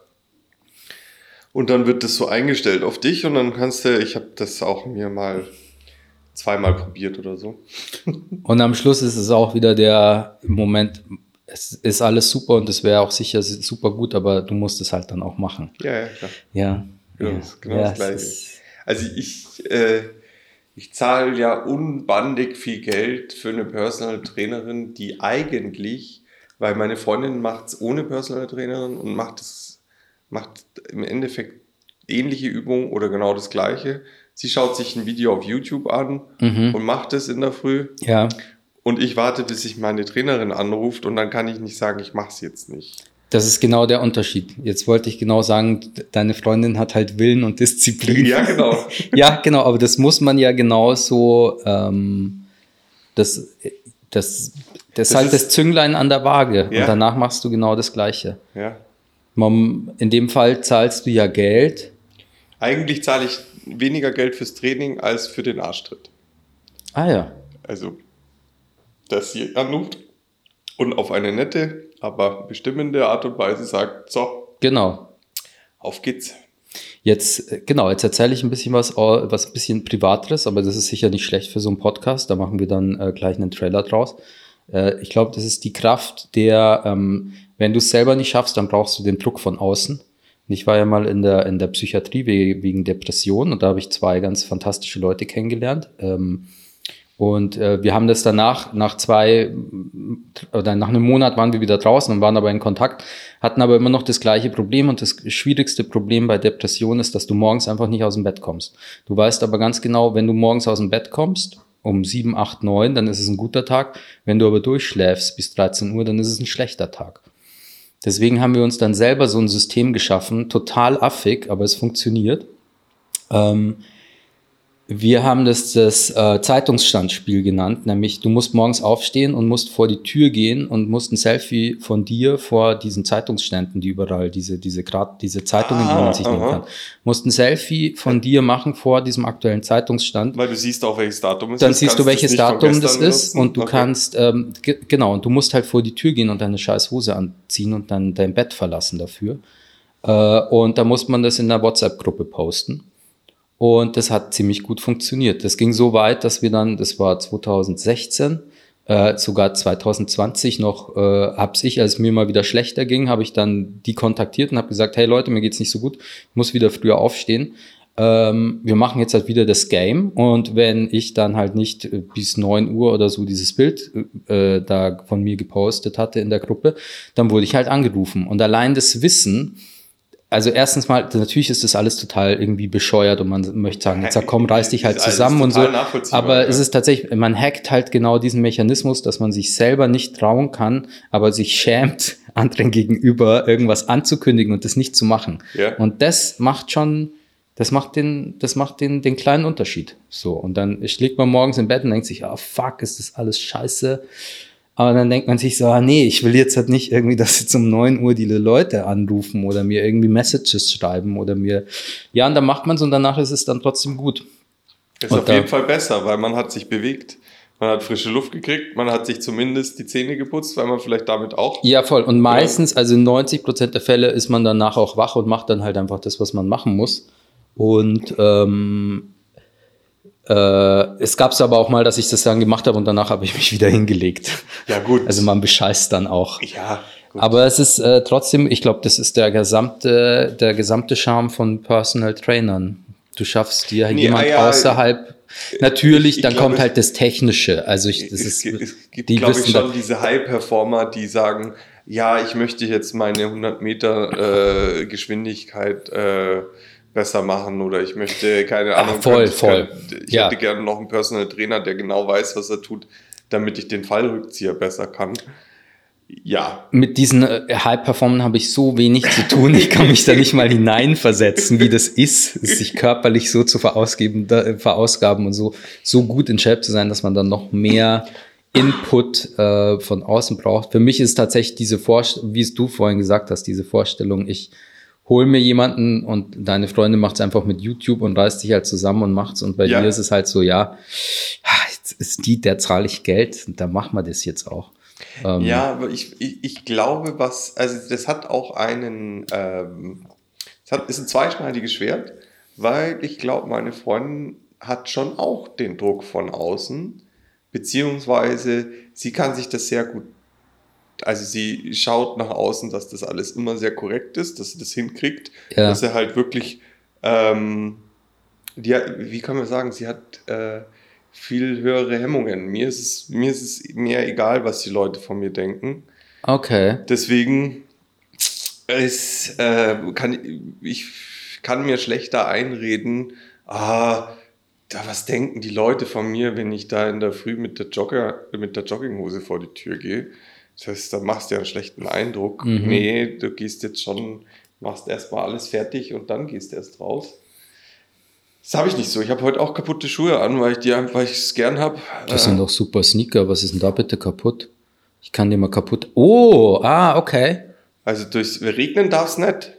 Und dann wird das so eingestellt auf dich und dann kannst du, ich habe das auch mir mal zweimal probiert oder so. Und am Schluss ist es auch wieder der Moment, es ist alles super und es wäre auch sicher super gut, aber du musst es halt dann auch machen. Ja, ja, klar. Ja. Genau, ja. genau ja, das Gleiche. Also ich, äh, ich zahle ja unbandig viel Geld für eine Personal Trainerin, die eigentlich, weil meine Freundin macht es ohne Personal Trainerin und macht es, macht im Endeffekt ähnliche Übungen oder genau das gleiche. Sie schaut sich ein Video auf YouTube an Mhm. und macht es in der Früh. Ja, Und ich warte, bis sich meine Trainerin anruft und dann kann ich nicht sagen, ich mache es jetzt nicht. das ist genau der Unterschied. Jetzt wollte ich genau sagen, deine Freundin hat halt Willen und Disziplin. Ja, genau. Ja, genau, aber das muss man ja genauso, ähm, das, das, das, ist halt ist- das Zünglein an der Waage. Ja. Und danach machst du genau das Gleiche. Ja. In dem Fall zahlst du ja Geld. Eigentlich zahle ich weniger Geld fürs Training als für den Arschtritt. Ah ja. Also, dass sie anruft und auf eine nette, aber bestimmende Art und Weise sagt, so, Genau. auf geht's. Jetzt, äh, genau, jetzt erzähle ich ein bisschen was, äh, was ein bisschen Privateres, aber das ist sicher nicht schlecht für so einen Podcast. Da machen wir dann äh, gleich einen Trailer draus. Äh, ich glaube, das ist die Kraft der, ähm, wenn du es selber nicht schaffst, dann brauchst du den Druck von außen. Und ich war ja mal in der, in der Psychiatrie we- wegen Depression und da habe ich zwei ganz fantastische Leute kennengelernt. Ähm, und äh, wir haben das danach, nach zwei oder nach einem Monat waren wir wieder draußen und waren aber in Kontakt, hatten aber immer noch das gleiche Problem. Und das schwierigste Problem bei Depression ist, dass du morgens einfach nicht aus dem Bett kommst. Du weißt aber ganz genau, wenn du morgens aus dem Bett kommst, um 7, 8, 9, dann ist es ein guter Tag. Wenn du aber durchschläfst bis 13 Uhr, dann ist es ein schlechter Tag. Deswegen haben wir uns dann selber so ein System geschaffen, total affig, aber es funktioniert. Ähm, wir haben das das äh, Zeitungsstandspiel genannt, nämlich du musst morgens aufstehen und musst vor die Tür gehen und musst ein Selfie von dir vor diesen Zeitungsständen, die überall diese diese grad diese Zeitungen, die Ah, man sich nehmen aha. kann, musst ein Selfie von dir machen vor diesem aktuellen Zeitungsstand Weil du siehst auch, welches Datum es dann ist. siehst du, welches Datum das ist benutzen. und du Okay. kannst, ähm, ge genau, und du musst halt vor die Tür gehen und deine scheiß Hose anziehen und dann dein Bett verlassen dafür. Äh, und da muss man das in der WhatsApp-Gruppe posten. Und das hat ziemlich gut funktioniert. Das ging so weit, dass wir dann, das war 2016, äh, sogar 2020 noch, äh, hab's ich, als mir mal wieder schlechter ging, habe ich dann die kontaktiert und habe gesagt, hey Leute, mir geht's nicht so gut, muss wieder früher aufstehen. Ähm, wir machen jetzt halt wieder das Game und wenn ich dann halt nicht äh, bis 9 Uhr oder so dieses Bild äh, da von mir gepostet hatte in der Gruppe, dann wurde ich halt angerufen. Und allein das Wissen, also erstens mal, natürlich ist das alles total irgendwie bescheuert und man möchte sagen, jetzt sag, komm, reiß dich halt zusammen und so. Aber ja. es ist tatsächlich, man hackt halt genau diesen Mechanismus, dass man sich selber nicht trauen kann, aber sich schämt, anderen gegenüber irgendwas anzukündigen und das nicht zu machen. Ja. Und das macht schon, das macht den, das macht den, den kleinen Unterschied. So. Und dann schlägt man morgens im Bett und denkt sich, ah, fuck, ist das alles scheiße. Aber dann denkt man sich so, ah, nee, ich will jetzt halt nicht irgendwie, dass jetzt um 9 Uhr die Leute anrufen oder mir irgendwie Messages schreiben oder mir, ja, und dann macht man es und danach ist es dann trotzdem gut. Ist Und auf jeden Fall besser, weil man hat sich bewegt, man hat frische Luft gekriegt, man hat sich zumindest die Zähne geputzt, weil man vielleicht damit auch. Ja, voll. Und meistens, also in 90 Prozent der Fälle ist man danach auch wach und macht dann halt einfach das, was man machen muss. Und ähm, äh, es gab es aber auch mal, dass ich das dann gemacht habe und danach habe ich mich wieder hingelegt. Ja, gut. Also man bescheißt dann auch. ja, gut. Aber es ist äh, trotzdem, ich glaube, das ist der gesamte, der gesamte Charme von Personal Trainern. Du schaffst dir Nee, jemand ah ja, außerhalb. Natürlich, ich dann glaub, kommt halt das Technische. Also ich, das es, ist, gibt- es gibt, die glaube ich, schon diese High-Performer, die sagen, ja, ich möchte jetzt meine 100 Meter äh, Geschwindigkeit äh, besser machen oder ich möchte, keine Ach, Ahnung, voll, könnte- voll. könnte- ich Ja. hätte gerne noch einen Personal Trainer, der genau weiß, was er tut, damit ich den Fallrückzieher besser kann. Ja, mit diesen äh, High-Performern habe ich so wenig zu tun. Ich kann mich da nicht mal hineinversetzen, wie das ist, sich körperlich so zu verausgeben, da, äh, verausgaben und so, so gut in Shape zu sein, dass man dann noch mehr Input äh, von außen braucht. Für mich ist tatsächlich diese Vorstellung, wie es du vorhin gesagt hast, diese Vorstellung, ich hol mir jemanden und deine Freundin macht es einfach mit YouTube und reißt sich halt zusammen und macht's. Und bei Ja. dir ist es halt so, ja, jetzt ist die, der zahle ich Geld und da machen wir das jetzt auch. Ähm, Ja, aber ich, ich, ich glaube, was, also das hat auch einen, ähm, es hat, ist ein zweischneidiges Schwert, weil ich glaube, meine Freundin hat schon auch den Druck von außen, beziehungsweise sie kann sich das sehr gut, also sie schaut nach außen, dass das alles immer sehr korrekt ist, dass sie das hinkriegt, Ja. dass er halt wirklich ähm, Die, wie kann man sagen, sie hat äh, viel höhere Hemmungen. Mir ist, es, mir ist es mehr egal, was die Leute von mir denken. Okay. Deswegen ist, äh, kann ich kann mir schlechter einreden, ah, da was denken die Leute von mir, wenn ich da in der Früh mit der Jogger, mit der Jogginghose vor die Tür gehe. Das heißt, da machst du ja einen schlechten Eindruck. Mhm. Nee, du gehst jetzt schon, machst erstmal alles fertig und dann gehst erst raus. Das habe ich nicht so. Ich habe heute auch kaputte Schuhe an, weil ich die weil ich es gern habe. Das sind doch super Sneaker. Was ist denn da bitte kaputt? Ich kann die mal kaputt. Oh, ah, okay. Also durchs Regnen darf es nicht.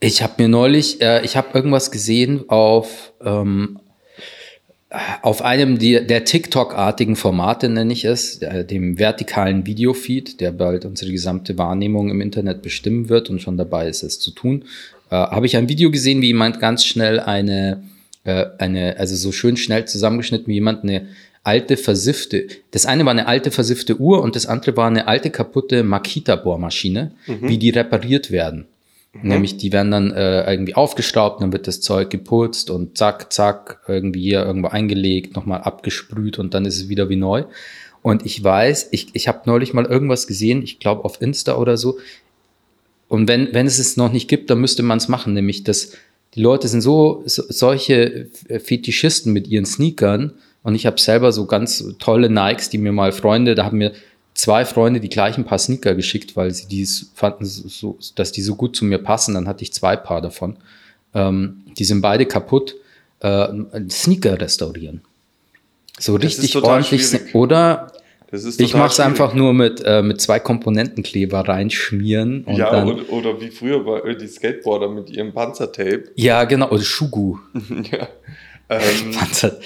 Ich habe mir neulich, äh, ich habe irgendwas gesehen auf, ähm, auf einem der TikTok-artigen Formate, nenne ich es, dem vertikalen Videofeed, der bald unsere gesamte Wahrnehmung im Internet bestimmen wird und schon dabei ist, es zu tun, äh, habe ich ein Video gesehen, wie jemand ganz schnell eine, äh, eine, also so schön schnell zusammengeschnitten, wie jemand eine alte versiffte, das eine war eine alte versiffte Uhr und das andere war eine alte kaputte Makita-Bohrmaschine, wie die repariert werden. Nämlich die werden dann äh, irgendwie aufgestaubt, dann wird das Zeug geputzt und zack, zack, irgendwie hier irgendwo eingelegt, nochmal abgesprüht und dann ist es wieder wie neu. Und ich weiß, ich, ich habe neulich mal irgendwas gesehen, ich glaube auf Insta oder so. Und wenn, wenn es es noch nicht gibt, dann müsste man es machen, nämlich dass die Leute sind so, so solche Fetischisten mit ihren Sneakern und ich habe selber so ganz tolle Nikes, die mir mal Freunde, da haben mir zwei Freunde die gleichen Paar Sneaker geschickt, weil sie dies fanden, so, dass die so gut zu mir passen. Dann hatte ich zwei Paar davon. Ähm, die sind beide kaputt. Äh, Sneaker restaurieren. So Das richtig ordentlich. schwierig. Oder ich mache es einfach nur mit, äh, mit zwei Komponentenkleber reinschmieren. Und ja, dann, oder, oder wie früher bei die Skateboarder mit ihrem Panzertape. ja, genau. Oder Schugu. ja. Ähm, Panzer.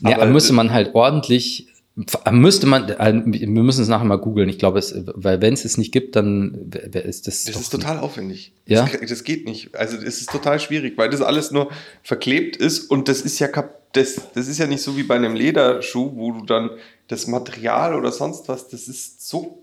Ja, müsste man halt ordentlich, müsste man, äh, wir müssen es nachher mal googeln. Ich glaube, es, weil wenn es es nicht gibt, dann ist das. Das ist total aufwendig. Ja? Das, das geht nicht. Also es ist total schwierig, weil das alles nur verklebt ist und das ist ja kap das, das ist ja nicht so wie bei einem Lederschuh, wo du dann das Material oder sonst was, das ist so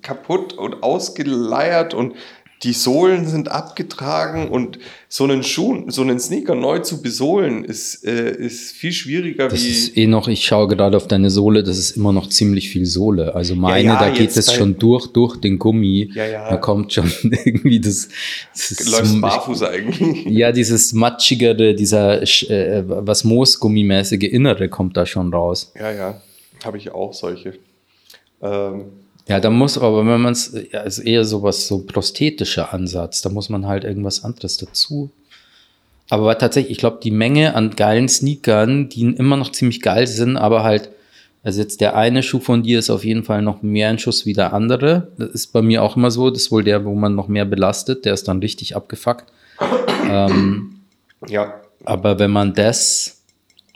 kaputt und ausgeleiert und die Sohlen sind abgetragen und so einen Schuh, so einen Sneaker neu zu besohlen, ist, äh, ist viel schwieriger Das wie. ist eh noch, ich schaue gerade auf deine Sohle, das ist immer noch ziemlich viel Sohle. Also meine, ja, da geht es schon durch, durch den Gummi. Ja, ja. Da kommt schon irgendwie das, das läufst so- barfuß eigentlich. Ja, dieses matschigere, dieser, äh, was Moosgummimäßige Innere kommt da schon raus. Ja, ja, habe ich auch solche. Ähm, Ja, da muss aber, wenn man es, ja, ist eher sowas, so prosthetischer Ansatz, da muss man halt irgendwas anderes dazu. Aber tatsächlich, ich glaube, die Menge an geilen Sneakern, die immer noch ziemlich geil sind, aber halt, also jetzt der eine Schuh von dir ist auf jeden Fall noch mehr ein Schuss wie der andere. Das ist bei mir auch immer so, das ist wohl der, wo man noch mehr belastet, der ist dann richtig abgefuckt. Ähm, ja, aber wenn man das,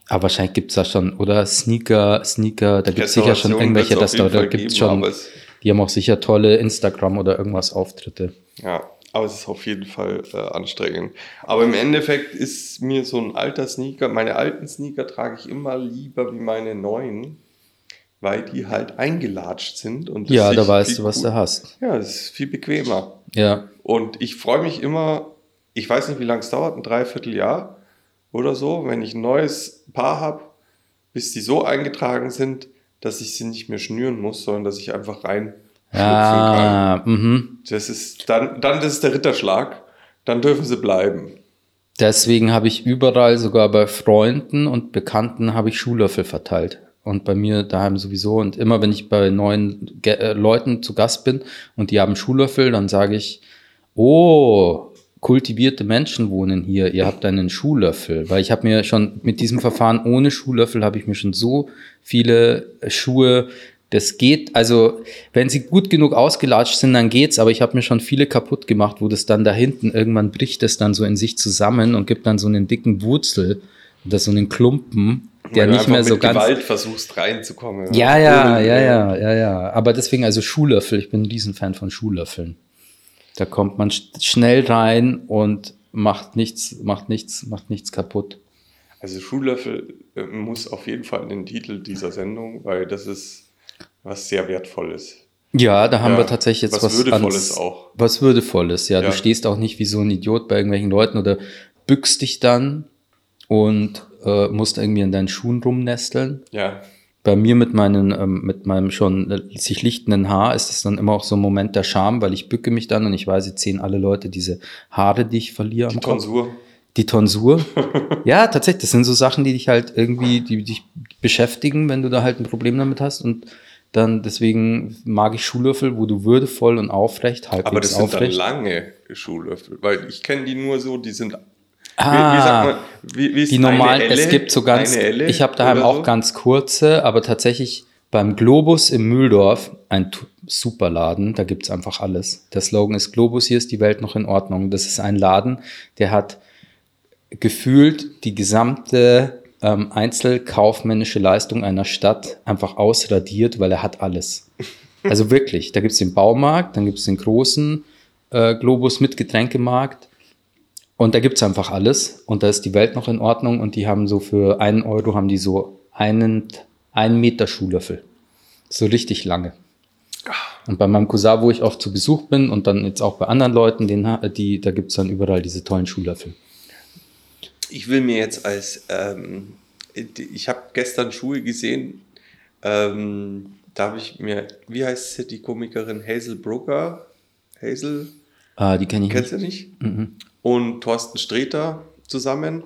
aber wahrscheinlich gibt es da schon, oder Sneaker, Sneaker, da gibt es sicher schon irgendwelche, jeden da Fall gibt es geben, schon, es- die haben auch sicher tolle Instagram oder irgendwas Auftritte. Ja, aber es ist auf jeden Fall äh, anstrengend. Aber im Endeffekt ist mir so ein alter Sneaker, meine alten Sneaker trage ich immer lieber wie meine neuen, weil die halt eingelatscht sind. Und das Ja, da weißt du, was du hast. Ja, das ist viel bequemer. Ja, Und ich freue mich immer, ich weiß nicht, wie lange es dauert, ein Dreivierteljahr oder so, wenn ich ein neues Paar habe, bis die so eingetragen sind, dass ich sie nicht mehr schnüren muss, sondern dass ich einfach rein schlüpfen kann. ja, mhm. Das ist dann, dann das ist der Ritterschlag. Dann dürfen sie bleiben. Deswegen habe ich überall, sogar bei Freunden und Bekannten, habe ich Schuhlöffel verteilt. Und bei mir daheim sowieso. Und immer wenn ich bei neuen Ge äh, Leuten zu Gast bin und die haben Schuhlöffel, dann sage ich, oh, kultivierte Menschen wohnen hier, ihr habt einen Schuhlöffel. Weil ich habe mir schon mit diesem Verfahren ohne Schuhlöffel habe ich mir schon so viele Schuhe, das geht, also wenn sie gut genug ausgelatscht sind, dann geht's, aber ich habe mir schon viele kaputt gemacht, wo das dann da hinten irgendwann bricht es dann so in sich zusammen und gibt dann so einen dicken Wurzel oder so einen Klumpen, der nicht mehr so mit ganz Gewalt versuchst reinzukommen. ja, ja, ja, ja, ja, ja. Aber deswegen, also Schuhlöffel, ich bin ein Riesenfan von Schuhlöffeln. Da kommt man sch- schnell rein und macht nichts, macht nichts, macht nichts kaputt. Also Schuhlöffel äh, muss auf jeden Fall in den Titel dieser Sendung, weil das ist was sehr Wertvolles. Ja, da haben Ja, wir tatsächlich jetzt was was, Würdevolles ans- auch. Was Würdevolles, ja. Ja. Du stehst auch nicht wie so ein Idiot bei irgendwelchen Leuten oder bückst dich dann und äh, musst irgendwie in deinen Schuhen rumnesteln. Ja. Bei mir mit, meinen, ähm, mit meinem schon äh, sich lichtenden Haar ist es dann immer auch so ein Moment der Scham, weil ich bücke mich dann und ich weiß, jetzt sehen alle Leute diese Haare, die ich verliere Die. Tonsur. Die Tonsur. ja, tatsächlich. Das sind so Sachen, die dich halt irgendwie, die dich beschäftigen, wenn du da halt ein Problem damit hast. Und dann deswegen mag ich Schuhlöffel, wo du würdevoll und aufrecht, halbwegs Aber das sind dann aufrecht. lange Schuhlöffel, weil ich kenne die nur so, die sind. Ah, wie, wie sagt man, wie, wie ist die normalen, Elle? es gibt so ganz, ich habe daheim auch so? ganz kurze, aber tatsächlich beim Globus im Mühldorf, ein super Laden, da gibt's einfach alles. Der Slogan ist Globus, hier ist die Welt noch in Ordnung. Das ist ein Laden, der hat gefühlt die gesamte ähm, einzelkaufmännische Leistung einer Stadt einfach ausradiert, weil er hat alles. Also wirklich, da gibt's den Baumarkt, dann gibt's den großen äh, Globus mit Getränkemarkt und da gibt's einfach alles und da ist die Welt noch in Ordnung und die haben so für einen Euro haben die so einen, einen Meter Schuhlöffel. So richtig lange. Und bei meinem Cousin, wo ich oft zu Besuch bin und dann jetzt auch bei anderen Leuten, den, die, da gibt's dann überall diese tollen Schuhlöffel. Ich will mir jetzt als, ähm, ich habe gestern Schuhe gesehen, ähm, da habe ich mir, wie heißt sie, die Komikerin Hazel Brugger? Hazel, Ah, die kenne ich kennst nicht. du nicht? Und Thorsten Sträter zusammen,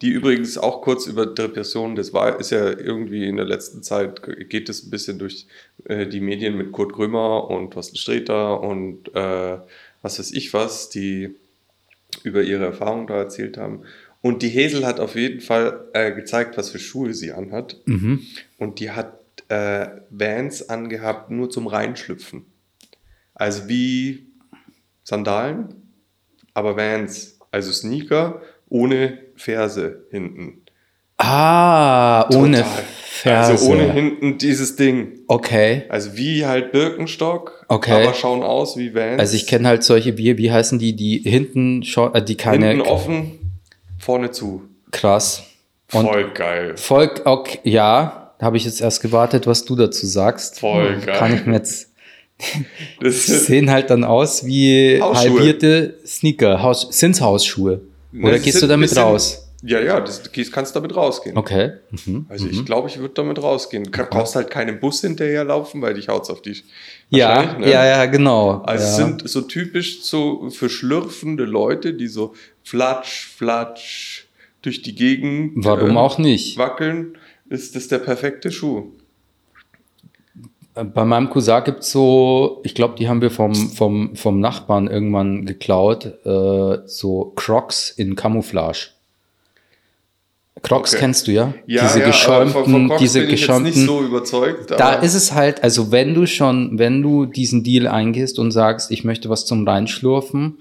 die übrigens auch kurz über Depressionen, das war, ist ja irgendwie in der letzten Zeit, geht es ein bisschen durch äh, die Medien mit Kurt Krömer und Thorsten Sträter und äh, was weiß ich was, die über ihre Erfahrungen da erzählt haben. Und die Hesel hat auf jeden Fall äh, gezeigt, was für Schuhe sie anhat. Und die hat äh, Vans angehabt, nur zum Reinschlüpfen. Also wie Sandalen, aber Vans. Also Sneaker ohne Ferse hinten. Ah, ohne Total. Ferse. Also ohne hinten dieses Ding. Okay. Also wie halt Birkenstock, Okay. aber schauen aus wie Vans. Also ich kenne halt solche, wie, wie heißen die, die hinten äh, die keine, Hinten offen, vorne zu. krass. Und Voll geil. voll, okay, ja, habe ich jetzt erst gewartet, was du dazu sagst. Voll Hm, geil. Kann ich mir jetzt, Das sehen halt dann aus wie Hausschuhe. halbierte Sneaker. Haus, sind's Hausschuhe? Oder das gehst sind du damit bisschen- raus? Ja, ja, das, kannst damit rausgehen. Okay. Mhm. Also ich glaube, ich würde damit rausgehen. Du brauchst halt keinen Bus hinterherlaufen, weil dich haut's auf die. Ja, ne? ja, ja, genau. Also es ja. sind so typisch so für schlürfende Leute, die so flatsch, flatsch durch die Gegend Warum äh, auch nicht? wackeln, ist das der perfekte Schuh. Bei meinem Cousin gibt's so, ich glaube, die haben wir vom, vom, vom Nachbarn irgendwann geklaut, äh, so Crocs in Camouflage. Crocs Okay. kennst du ja? Ja, diese ja, geschäumten, von, von Crocs diese bin ich jetzt geschäumten. nicht so überzeugt. da ist es halt, also wenn du schon, wenn du diesen Deal eingehst und sagst, ich möchte was zum Reinschlurfen,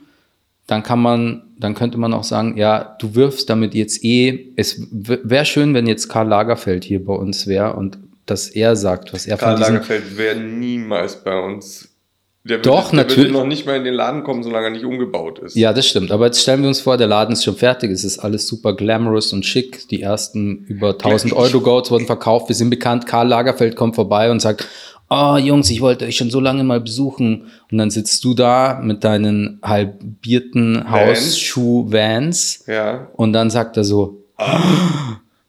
dann kann man, dann könnte man auch sagen, ja, du wirfst damit jetzt eh, es wäre schön, wenn jetzt Karl Lagerfeld hier bei uns wäre und dass er sagt, was er Karl von Lagerfeld wäre niemals bei uns. Der Doch, würde, der natürlich. noch nicht mal in den Laden kommen, solange er nicht umgebaut ist. Ja, das stimmt. Aber jetzt stellen wir uns vor, der Laden ist schon fertig. Es ist alles super glamorous und schick. Die ersten über 1000 Ich- Euro Goats wurden verkauft. Wir sind bekannt. Karl Lagerfeld kommt vorbei und sagt, oh Jungs, ich wollte euch schon so lange mal besuchen. Und dann sitzt du da mit deinen halbierten Vans. Hausschuh-Vans. Ja. Und dann sagt er so,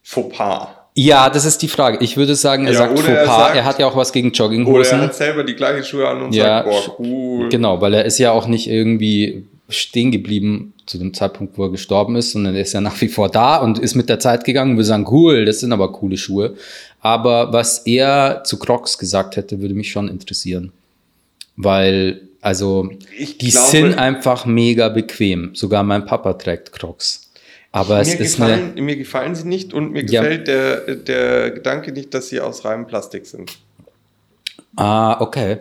Fauxpas. Ja, das ist die Frage. Ich würde sagen, er Ja, sagt oder Fauxpas. er Er, sagt- hat ja auch was gegen Oder Jogginghosen. er hat selber die gleichen Schuhe an und Ja, sagt, boah, cool. Genau, weil er ist ja auch nicht irgendwie stehen geblieben zu dem Zeitpunkt, wo er gestorben ist, sondern er ist ja nach wie vor da und ist mit der Zeit gegangen. Wir sagen, cool, das sind aber coole Schuhe. Aber was er zu Crocs gesagt hätte, würde mich schon interessieren. Weil, also, Ich die glaube- sind einfach mega bequem. Sogar mein Papa trägt Crocs. Aber es Mir ist eine, gefallen, mir gefallen sie nicht und mir Ja. gefällt der, der Gedanke nicht, dass sie aus reinem Plastik sind. ah, okay.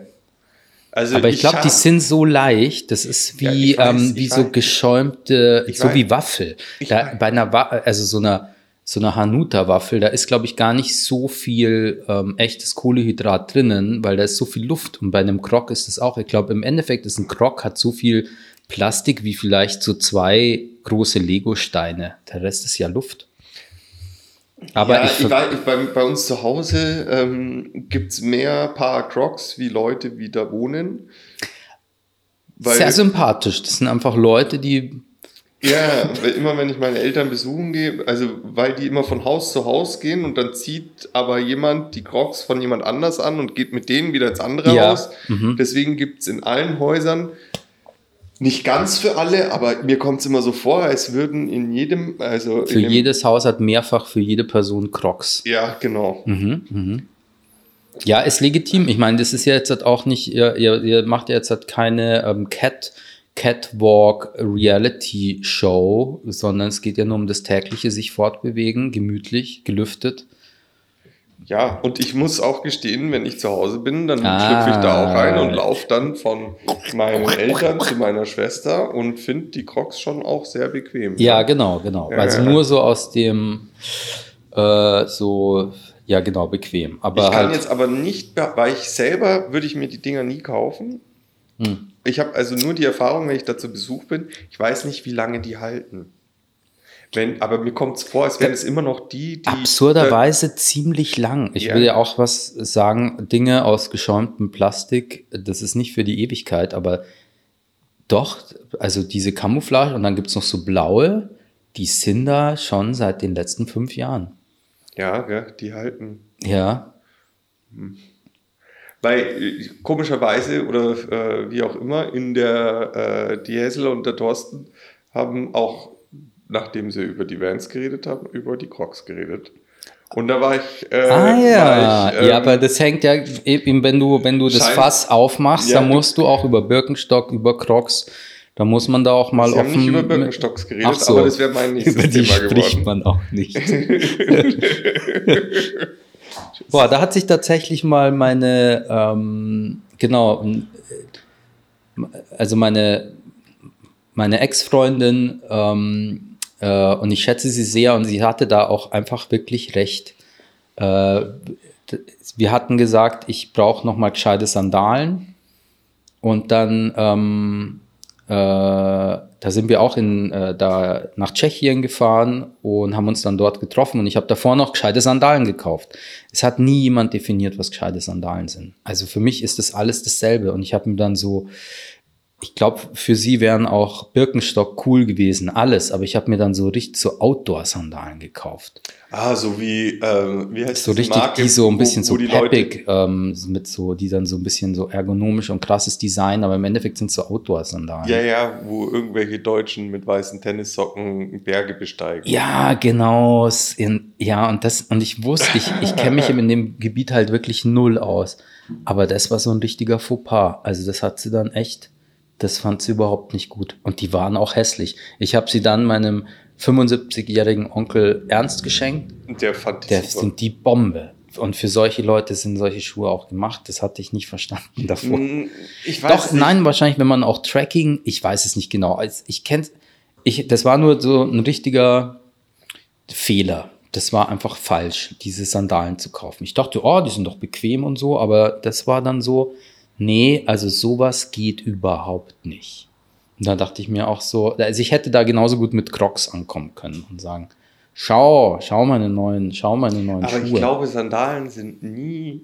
Also Aber ich glaube, die sind so leicht, das ist wie, Ja, weiß, ähm, wie so weiß. geschäumte, Ich so weiß. wie Waffel. Da, bei einer, Wa also so einer, so einer Hanuta-Waffel, da ist, glaube ich, gar nicht so viel ähm, echtes Kohlehydrat drinnen, weil da ist so viel Luft. Und bei einem Krog ist das auch. Ich glaube, im Endeffekt ist ein Krog hat so viel Plastik wie vielleicht so zwei große Lego-Steine. Der Rest ist ja Luft. Aber ja, ich, ich, weiß, ich, bei, bei uns zu Hause ähm, gibt es mehr Paar Crocs, wie Leute, wie da wohnen. Sehr sympathisch. Das sind einfach Leute, die Ja, weil immer wenn ich meine Eltern besuchen gehe, also weil die immer von Haus zu Haus gehen und dann zieht aber jemand die Crocs von jemand anders an und geht mit denen wieder ins andere Ja. Haus. Mhm. Deswegen gibt es in allen Häusern, nicht ganz für alle, aber mir kommt es immer so vor, als würden in jedem, also Für jedes Haus hat mehrfach für jede Person Crocs. Ja, genau. Mhm, mhm. Ja, ist legitim. Ich meine, das ist ja jetzt halt auch nicht, ihr, ihr, ihr macht ja jetzt halt keine ähm, Cat, Catwalk Reality Show, sondern es geht ja nur um das tägliche sich fortbewegen, gemütlich, gelüftet. Ja, und ich muss auch gestehen, wenn ich zu Hause bin, dann Ah. schlüpfe ich da auch rein und laufe dann von meinen Eltern zu meiner Schwester und finde die Crocs schon auch sehr bequem. Ja, genau, genau. Ja, also ja. nur so aus dem, äh, so, ja, genau, bequem. Aber ich kann halt, jetzt aber nicht, weil ich selber würde ich mir die Dinger nie kaufen. Hm. Ich habe also nur die Erfahrung, wenn ich da zu Besuch bin, ich weiß nicht, wie lange die halten. Wenn, aber mir kommt es vor, als wären es immer noch die, die. absurderweise ziemlich lang. Ich Ja. will ja auch was sagen, Dinge aus geschäumtem Plastik, das ist nicht für die Ewigkeit, aber doch, also diese Camouflage und dann gibt es noch so blaue, die sind da schon seit den letzten fünf Jahren. Ja, ja, die halten. Ja, Weil äh, komischerweise oder äh, wie auch immer, in der äh, die Hazel und der Thorsten haben auch, nachdem sie über die Vans geredet haben, über die Crocs geredet. Und da war ich. Äh, ah ja, ich, ähm, ja, aber das hängt ja eben, wenn du, wenn du das Fass aufmachst, Ja, dann musst du auch über Birkenstock, über Crocs, da muss man da auch mal Sie offen. nicht über Birkenstocks geredet, so. aber das wäre mein nächstes Über die Thema spricht geworden. man auch nicht. Boah, da hat sich tatsächlich mal meine, ähm, genau, also meine, meine Ex-Freundin, ähm, äh, und ich schätze sie sehr, und sie hatte da auch einfach wirklich recht. Äh, wir hatten gesagt, ich brauche noch mal gescheite Sandalen. Und dann, ähm, äh, da sind wir auch in, äh, da nach Tschechien gefahren und haben uns dann dort getroffen. Und ich habe davor noch gescheite Sandalen gekauft. Es hat nie jemand definiert, was gescheite Sandalen sind. Also für mich ist das alles dasselbe. Und ich habe mir dann so, ich glaube, für sie wären auch Birkenstock cool gewesen, alles. Aber ich habe mir dann so richtig so Outdoor-Sandalen gekauft. Ah, so wie, ähm, wie heißt So diese richtig, Marke, die so ein wo- bisschen wo so die Leute- peppig, ähm, mit so, die dann so ein bisschen so ergonomisch und krasses Design, aber im Endeffekt sind es so Outdoor-Sandalen. Ja, ja, wo irgendwelche Deutschen mit weißen Tennissocken Berge besteigen. Ja, genau. In, ja, und das, und ich wusste, ich, ich kenne mich in dem Gebiet halt wirklich null aus. Aber das war so ein richtiger Fauxpas. Also das hat sie dann echt, das fand sie überhaupt nicht gut. Und die waren auch hässlich. Ich habe sie dann meinem 75-jährigen Onkel Ernst geschenkt. Und der fand die Der super. sind die Bombe. Und für solche Leute sind solche Schuhe auch gemacht. Das hatte ich nicht verstanden davor. Ich weiß Doch, nicht. nein, wahrscheinlich, wenn man auch Tracking, ich weiß es nicht genau. Ich kenne ich, das war nur so ein richtiger Fehler. Das war einfach falsch, diese Sandalen zu kaufen. Ich dachte, oh, die sind doch bequem und so, aber das war dann so, nee, also sowas geht überhaupt nicht. Und da dachte ich mir auch so, also ich hätte da genauso gut mit Crocs ankommen können und sagen, schau, schau meine neuen, schau meine neuen Aber ich Schuhe. glaube, Sandalen sind nie.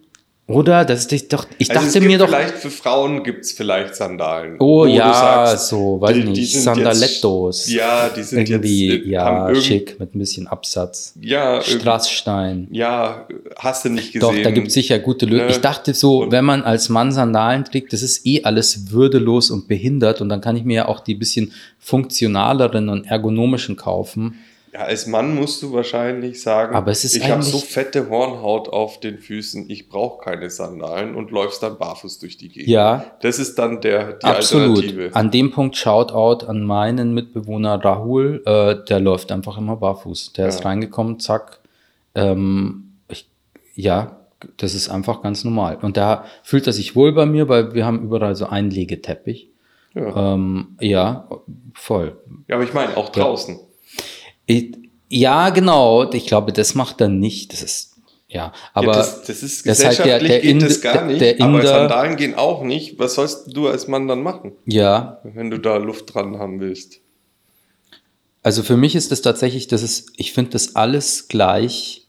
Oder? Das ist doch, ich Also dachte mir doch, Vielleicht für Frauen gibt es vielleicht Sandalen. Oh ja, sagst, so, weiß die- nicht, die Sandalettos. Jetzt, ja, die sind irgendwie, jetzt. ja, schick, mit ein bisschen Absatz. Ja, Strassstein. ja, hast du nicht gesehen. Doch, da gibt es sicher gute Lösungen. Ne? Ich dachte so, Und- wenn man als Mann Sandalen trägt, das ist eh alles würdelos und behindert und dann kann ich mir ja auch die bisschen funktionaleren und ergonomischen kaufen. Ja, als Mann musst du wahrscheinlich sagen, Aber es ist ich habe so fette Hornhaut auf den Füßen, ich brauche keine Sandalen und läufst dann barfuß durch die Gegend. Ja, Das ist dann der, die absolut. Alternative. An dem Punkt Shoutout an meinen Mitbewohner Rahul, äh, der läuft einfach immer barfuß. Der ist Ja. reingekommen, zack. Ähm, ich, ja, das ist einfach ganz normal. Und da fühlt er sich wohl bei mir, weil wir haben überall so Einlegeteppich. Ja. Ähm, ja, voll. ja, aber ich meine, auch draußen. Ich, ja, genau. Ich glaube, das macht er nicht. Das ist, ja, aber ja, das, das ist das ist halt der- gesellschaftlich der geht das gar nicht, der aber Inder- Sandalen gehen auch nicht. Was sollst du als Mann dann machen, ja, wenn du da Luft dran haben willst? Also für mich ist das tatsächlich, das ist, ich finde das alles gleich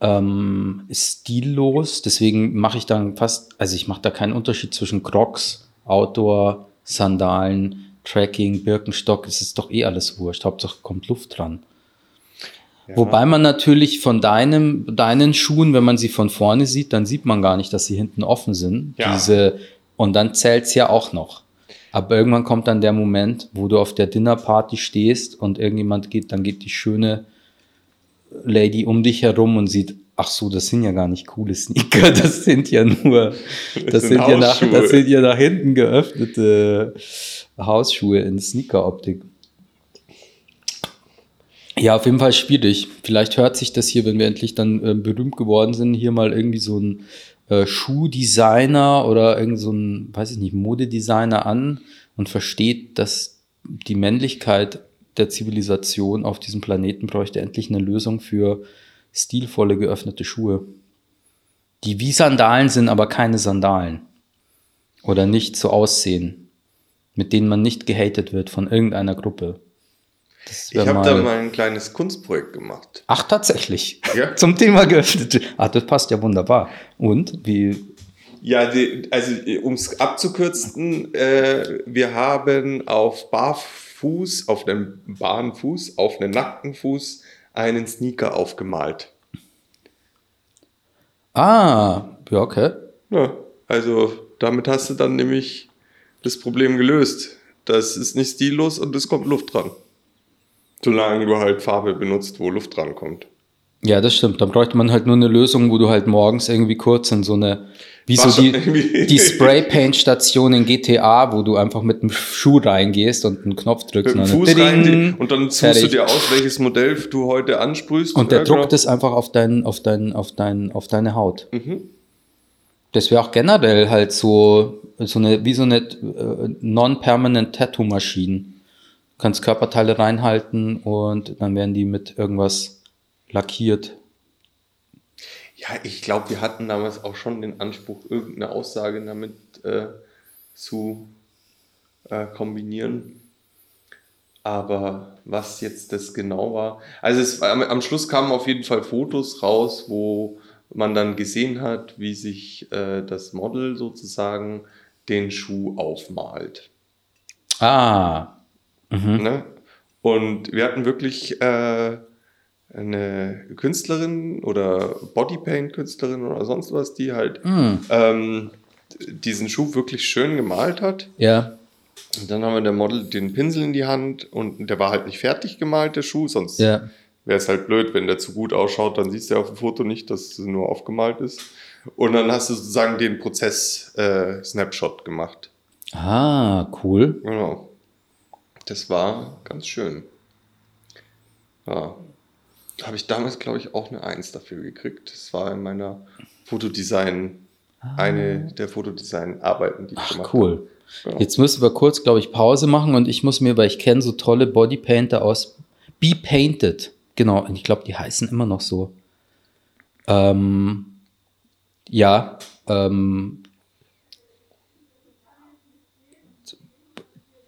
ähm, stillos. Deswegen mache ich dann fast, also ich mache da keinen Unterschied zwischen Crocs, Outdoor, Sandalen. Tracking, Birkenstock, es ist doch eh alles wurscht. Hauptsache kommt Luft dran. Wobei man natürlich von deinem, deinen Schuhen, wenn man sie von vorne sieht, dann sieht man gar nicht, dass sie hinten offen sind. Ja. Diese, und dann zählt's ja auch noch. Aber irgendwann kommt dann der Moment, wo du auf der Dinnerparty stehst und irgendjemand geht, dann geht die schöne Lady um dich herum und sieht, ach so, das sind ja gar nicht coole Sneaker, das sind ja nur, das, sind sind, ja nach, das sind ja nach hinten geöffnete Hausschuhe in Sneakeroptik. Ja, auf jeden Fall schwierig. Vielleicht hört sich das hier, wenn wir endlich dann äh, berühmt geworden sind, hier mal irgendwie so ein äh, Schuhdesigner oder irgend so ein, weiß ich nicht, Modedesigner an und versteht, dass die Männlichkeit der Zivilisation auf diesem Planeten bräuchte endlich eine Lösung für stilvolle geöffnete Schuhe. Die wie Sandalen sind, aber keine Sandalen. Oder nicht so aussehen. Mit denen man nicht gehatet wird von irgendeiner Gruppe. Ich habe da mal ein kleines Kunstprojekt gemacht. Ach, tatsächlich. Ja. Zum Thema geöffnete. Ah, das passt ja wunderbar. Und wie? Ja, die, also um es abzukürzen, äh, wir haben auf Barfuß, auf einem Bahnfuß, auf einem nackten Fuß einen Sneaker aufgemalt. Ah, ja, okay. Ja, also damit hast du dann nämlich das Problem gelöst. Das ist nicht stillos und es kommt Luft dran. Solange du halt Farbe benutzt, wo Luft dran kommt. Ja, das stimmt. Dann bräuchte man halt nur eine Lösung, wo du halt morgens irgendwie kurz in so eine, wie so die, die Spray-Paint-Station in GTA, wo du einfach mit dem Schuh reingehst und einen Knopf drückst Mit dem und, Fuß dann rein und dann suchst du dir aus, welches Modell du heute ansprühst. Und der druckt genau. es einfach auf, dein, auf, dein, auf, dein, auf deine Haut. Mhm. Das wäre auch generell halt so, so eine, wie so eine äh, non-permanent Tattoo-Maschine. Du kannst Körperteile reinhalten und dann werden die mit irgendwas lackiert. Ja, ich glaube, wir hatten damals auch schon den Anspruch, irgendeine Aussage damit äh, zu äh, kombinieren. Aber was jetzt das genau war, also es, am, am Schluss kamen auf jeden Fall Fotos raus, wo man dann gesehen hat, wie sich äh, das Model sozusagen den Schuh aufmalt. Ah, mhm. Ne? Und wir hatten wirklich äh, eine Künstlerin oder Bodypaint-Künstlerin oder sonst was, die halt Mhm. ähm, diesen Schuh wirklich schön gemalt hat. ja, Und dann haben wir der Model den Pinsel in die Hand und der war halt nicht fertig gemalt, der Schuh, sonst ja. Wäre es halt blöd, wenn der zu gut ausschaut, dann siehst du ja auf dem Foto nicht, dass es nur aufgemalt ist. Und dann hast du sozusagen den Prozess äh, Snapshot gemacht. Ah, cool. Genau. Das war ganz schön. Ja. Habe ich damals, glaube ich, auch eine Eins dafür gekriegt. Das war in meiner Fotodesign, eine der Fotodesign-Arbeiten, die ich Ach, gemacht cool. habe. Genau. Jetzt müssen wir kurz, glaube ich, Pause machen und ich muss mir, weil ich kenne so tolle Bodypainter aus Be Painted. Genau, und ich glaube, die heißen immer noch so. Ähm, ja, ähm,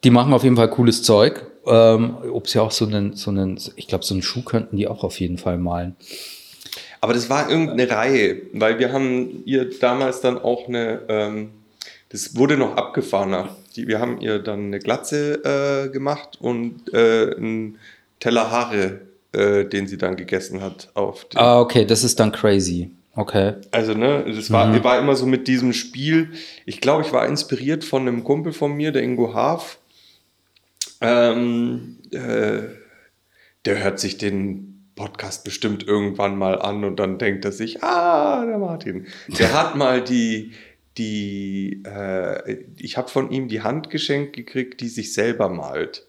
die machen auf jeden Fall cooles Zeug. Ähm, Ob sie auch so einen, so einen, ich glaube, so einen Schuh könnten die auch auf jeden Fall malen. Aber das war irgendeine Reihe, weil wir haben ihr damals dann auch eine, ähm, das wurde noch abgefahrener. Die, wir haben ihr dann eine Glatze äh, gemacht und äh, einen Teller Haare, äh, den sie dann gegessen hat. Auf Ah, okay, das ist dann crazy. Okay. Also, ne, das war, war immer so mit diesem Spiel. Ich glaube, ich war inspiriert von einem Kumpel von mir, der Ingo Haaf. Ähm, äh, der hört sich den Podcast bestimmt irgendwann mal an und dann denkt er sich, ah, der Martin. Der hat mal die, die, äh, ich habe von ihm die Hand geschenkt gekriegt, die sich selber malt.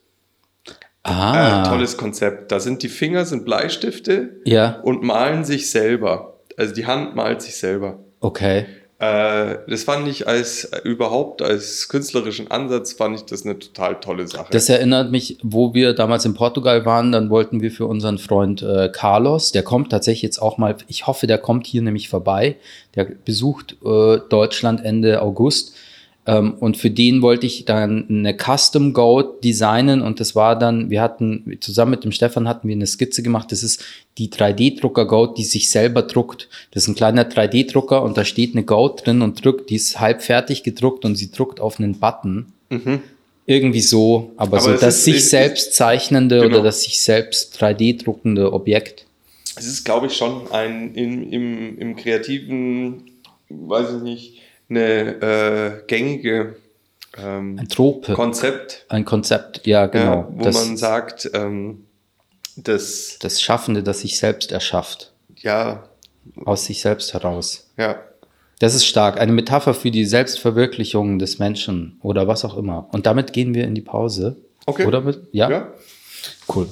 Ah, Äh, tolles Konzept. Da sind die Finger, sind Bleistifte Ja, und malen sich selber. Also die Hand malt sich selber. okay. Äh, das fand ich als äh, überhaupt als künstlerischen Ansatz fand ich das eine total tolle Sache. Das erinnert mich, wo wir damals in Portugal waren, dann wollten wir für unseren Freund äh, Carlos, der kommt tatsächlich jetzt auch mal, ich hoffe, der kommt hier nämlich vorbei, der besucht äh, Deutschland Ende August und für den wollte ich dann eine Custom Goat designen und das war dann, wir hatten, zusammen mit dem Stefan hatten wir eine Skizze gemacht, das ist die 3D-Drucker Goat, die sich selber druckt. Das ist ein kleiner 3D-Drucker und da steht eine Goat drin und drückt, die ist halb fertig gedruckt und sie druckt auf einen Button Mhm. Irgendwie so, aber, Aber so das ist- sich es- selbst zeichnende Genau. oder das sich selbst 3D-druckende Objekt. Es ist, glaube ich, schon ein im, im, im kreativen, weiß ich nicht, eine äh, gängige ähm, Ein Trope, Konzept, ein Konzept, ja, genau. ja, wo das, man sagt, ähm, dass das Schaffende, das sich selbst erschafft, ja, aus sich selbst heraus. ja, Das ist stark. Eine Metapher für die Selbstverwirklichung des Menschen oder was auch immer. Und damit gehen wir in die Pause. Okay. Oder mit, ja? ja. Cool.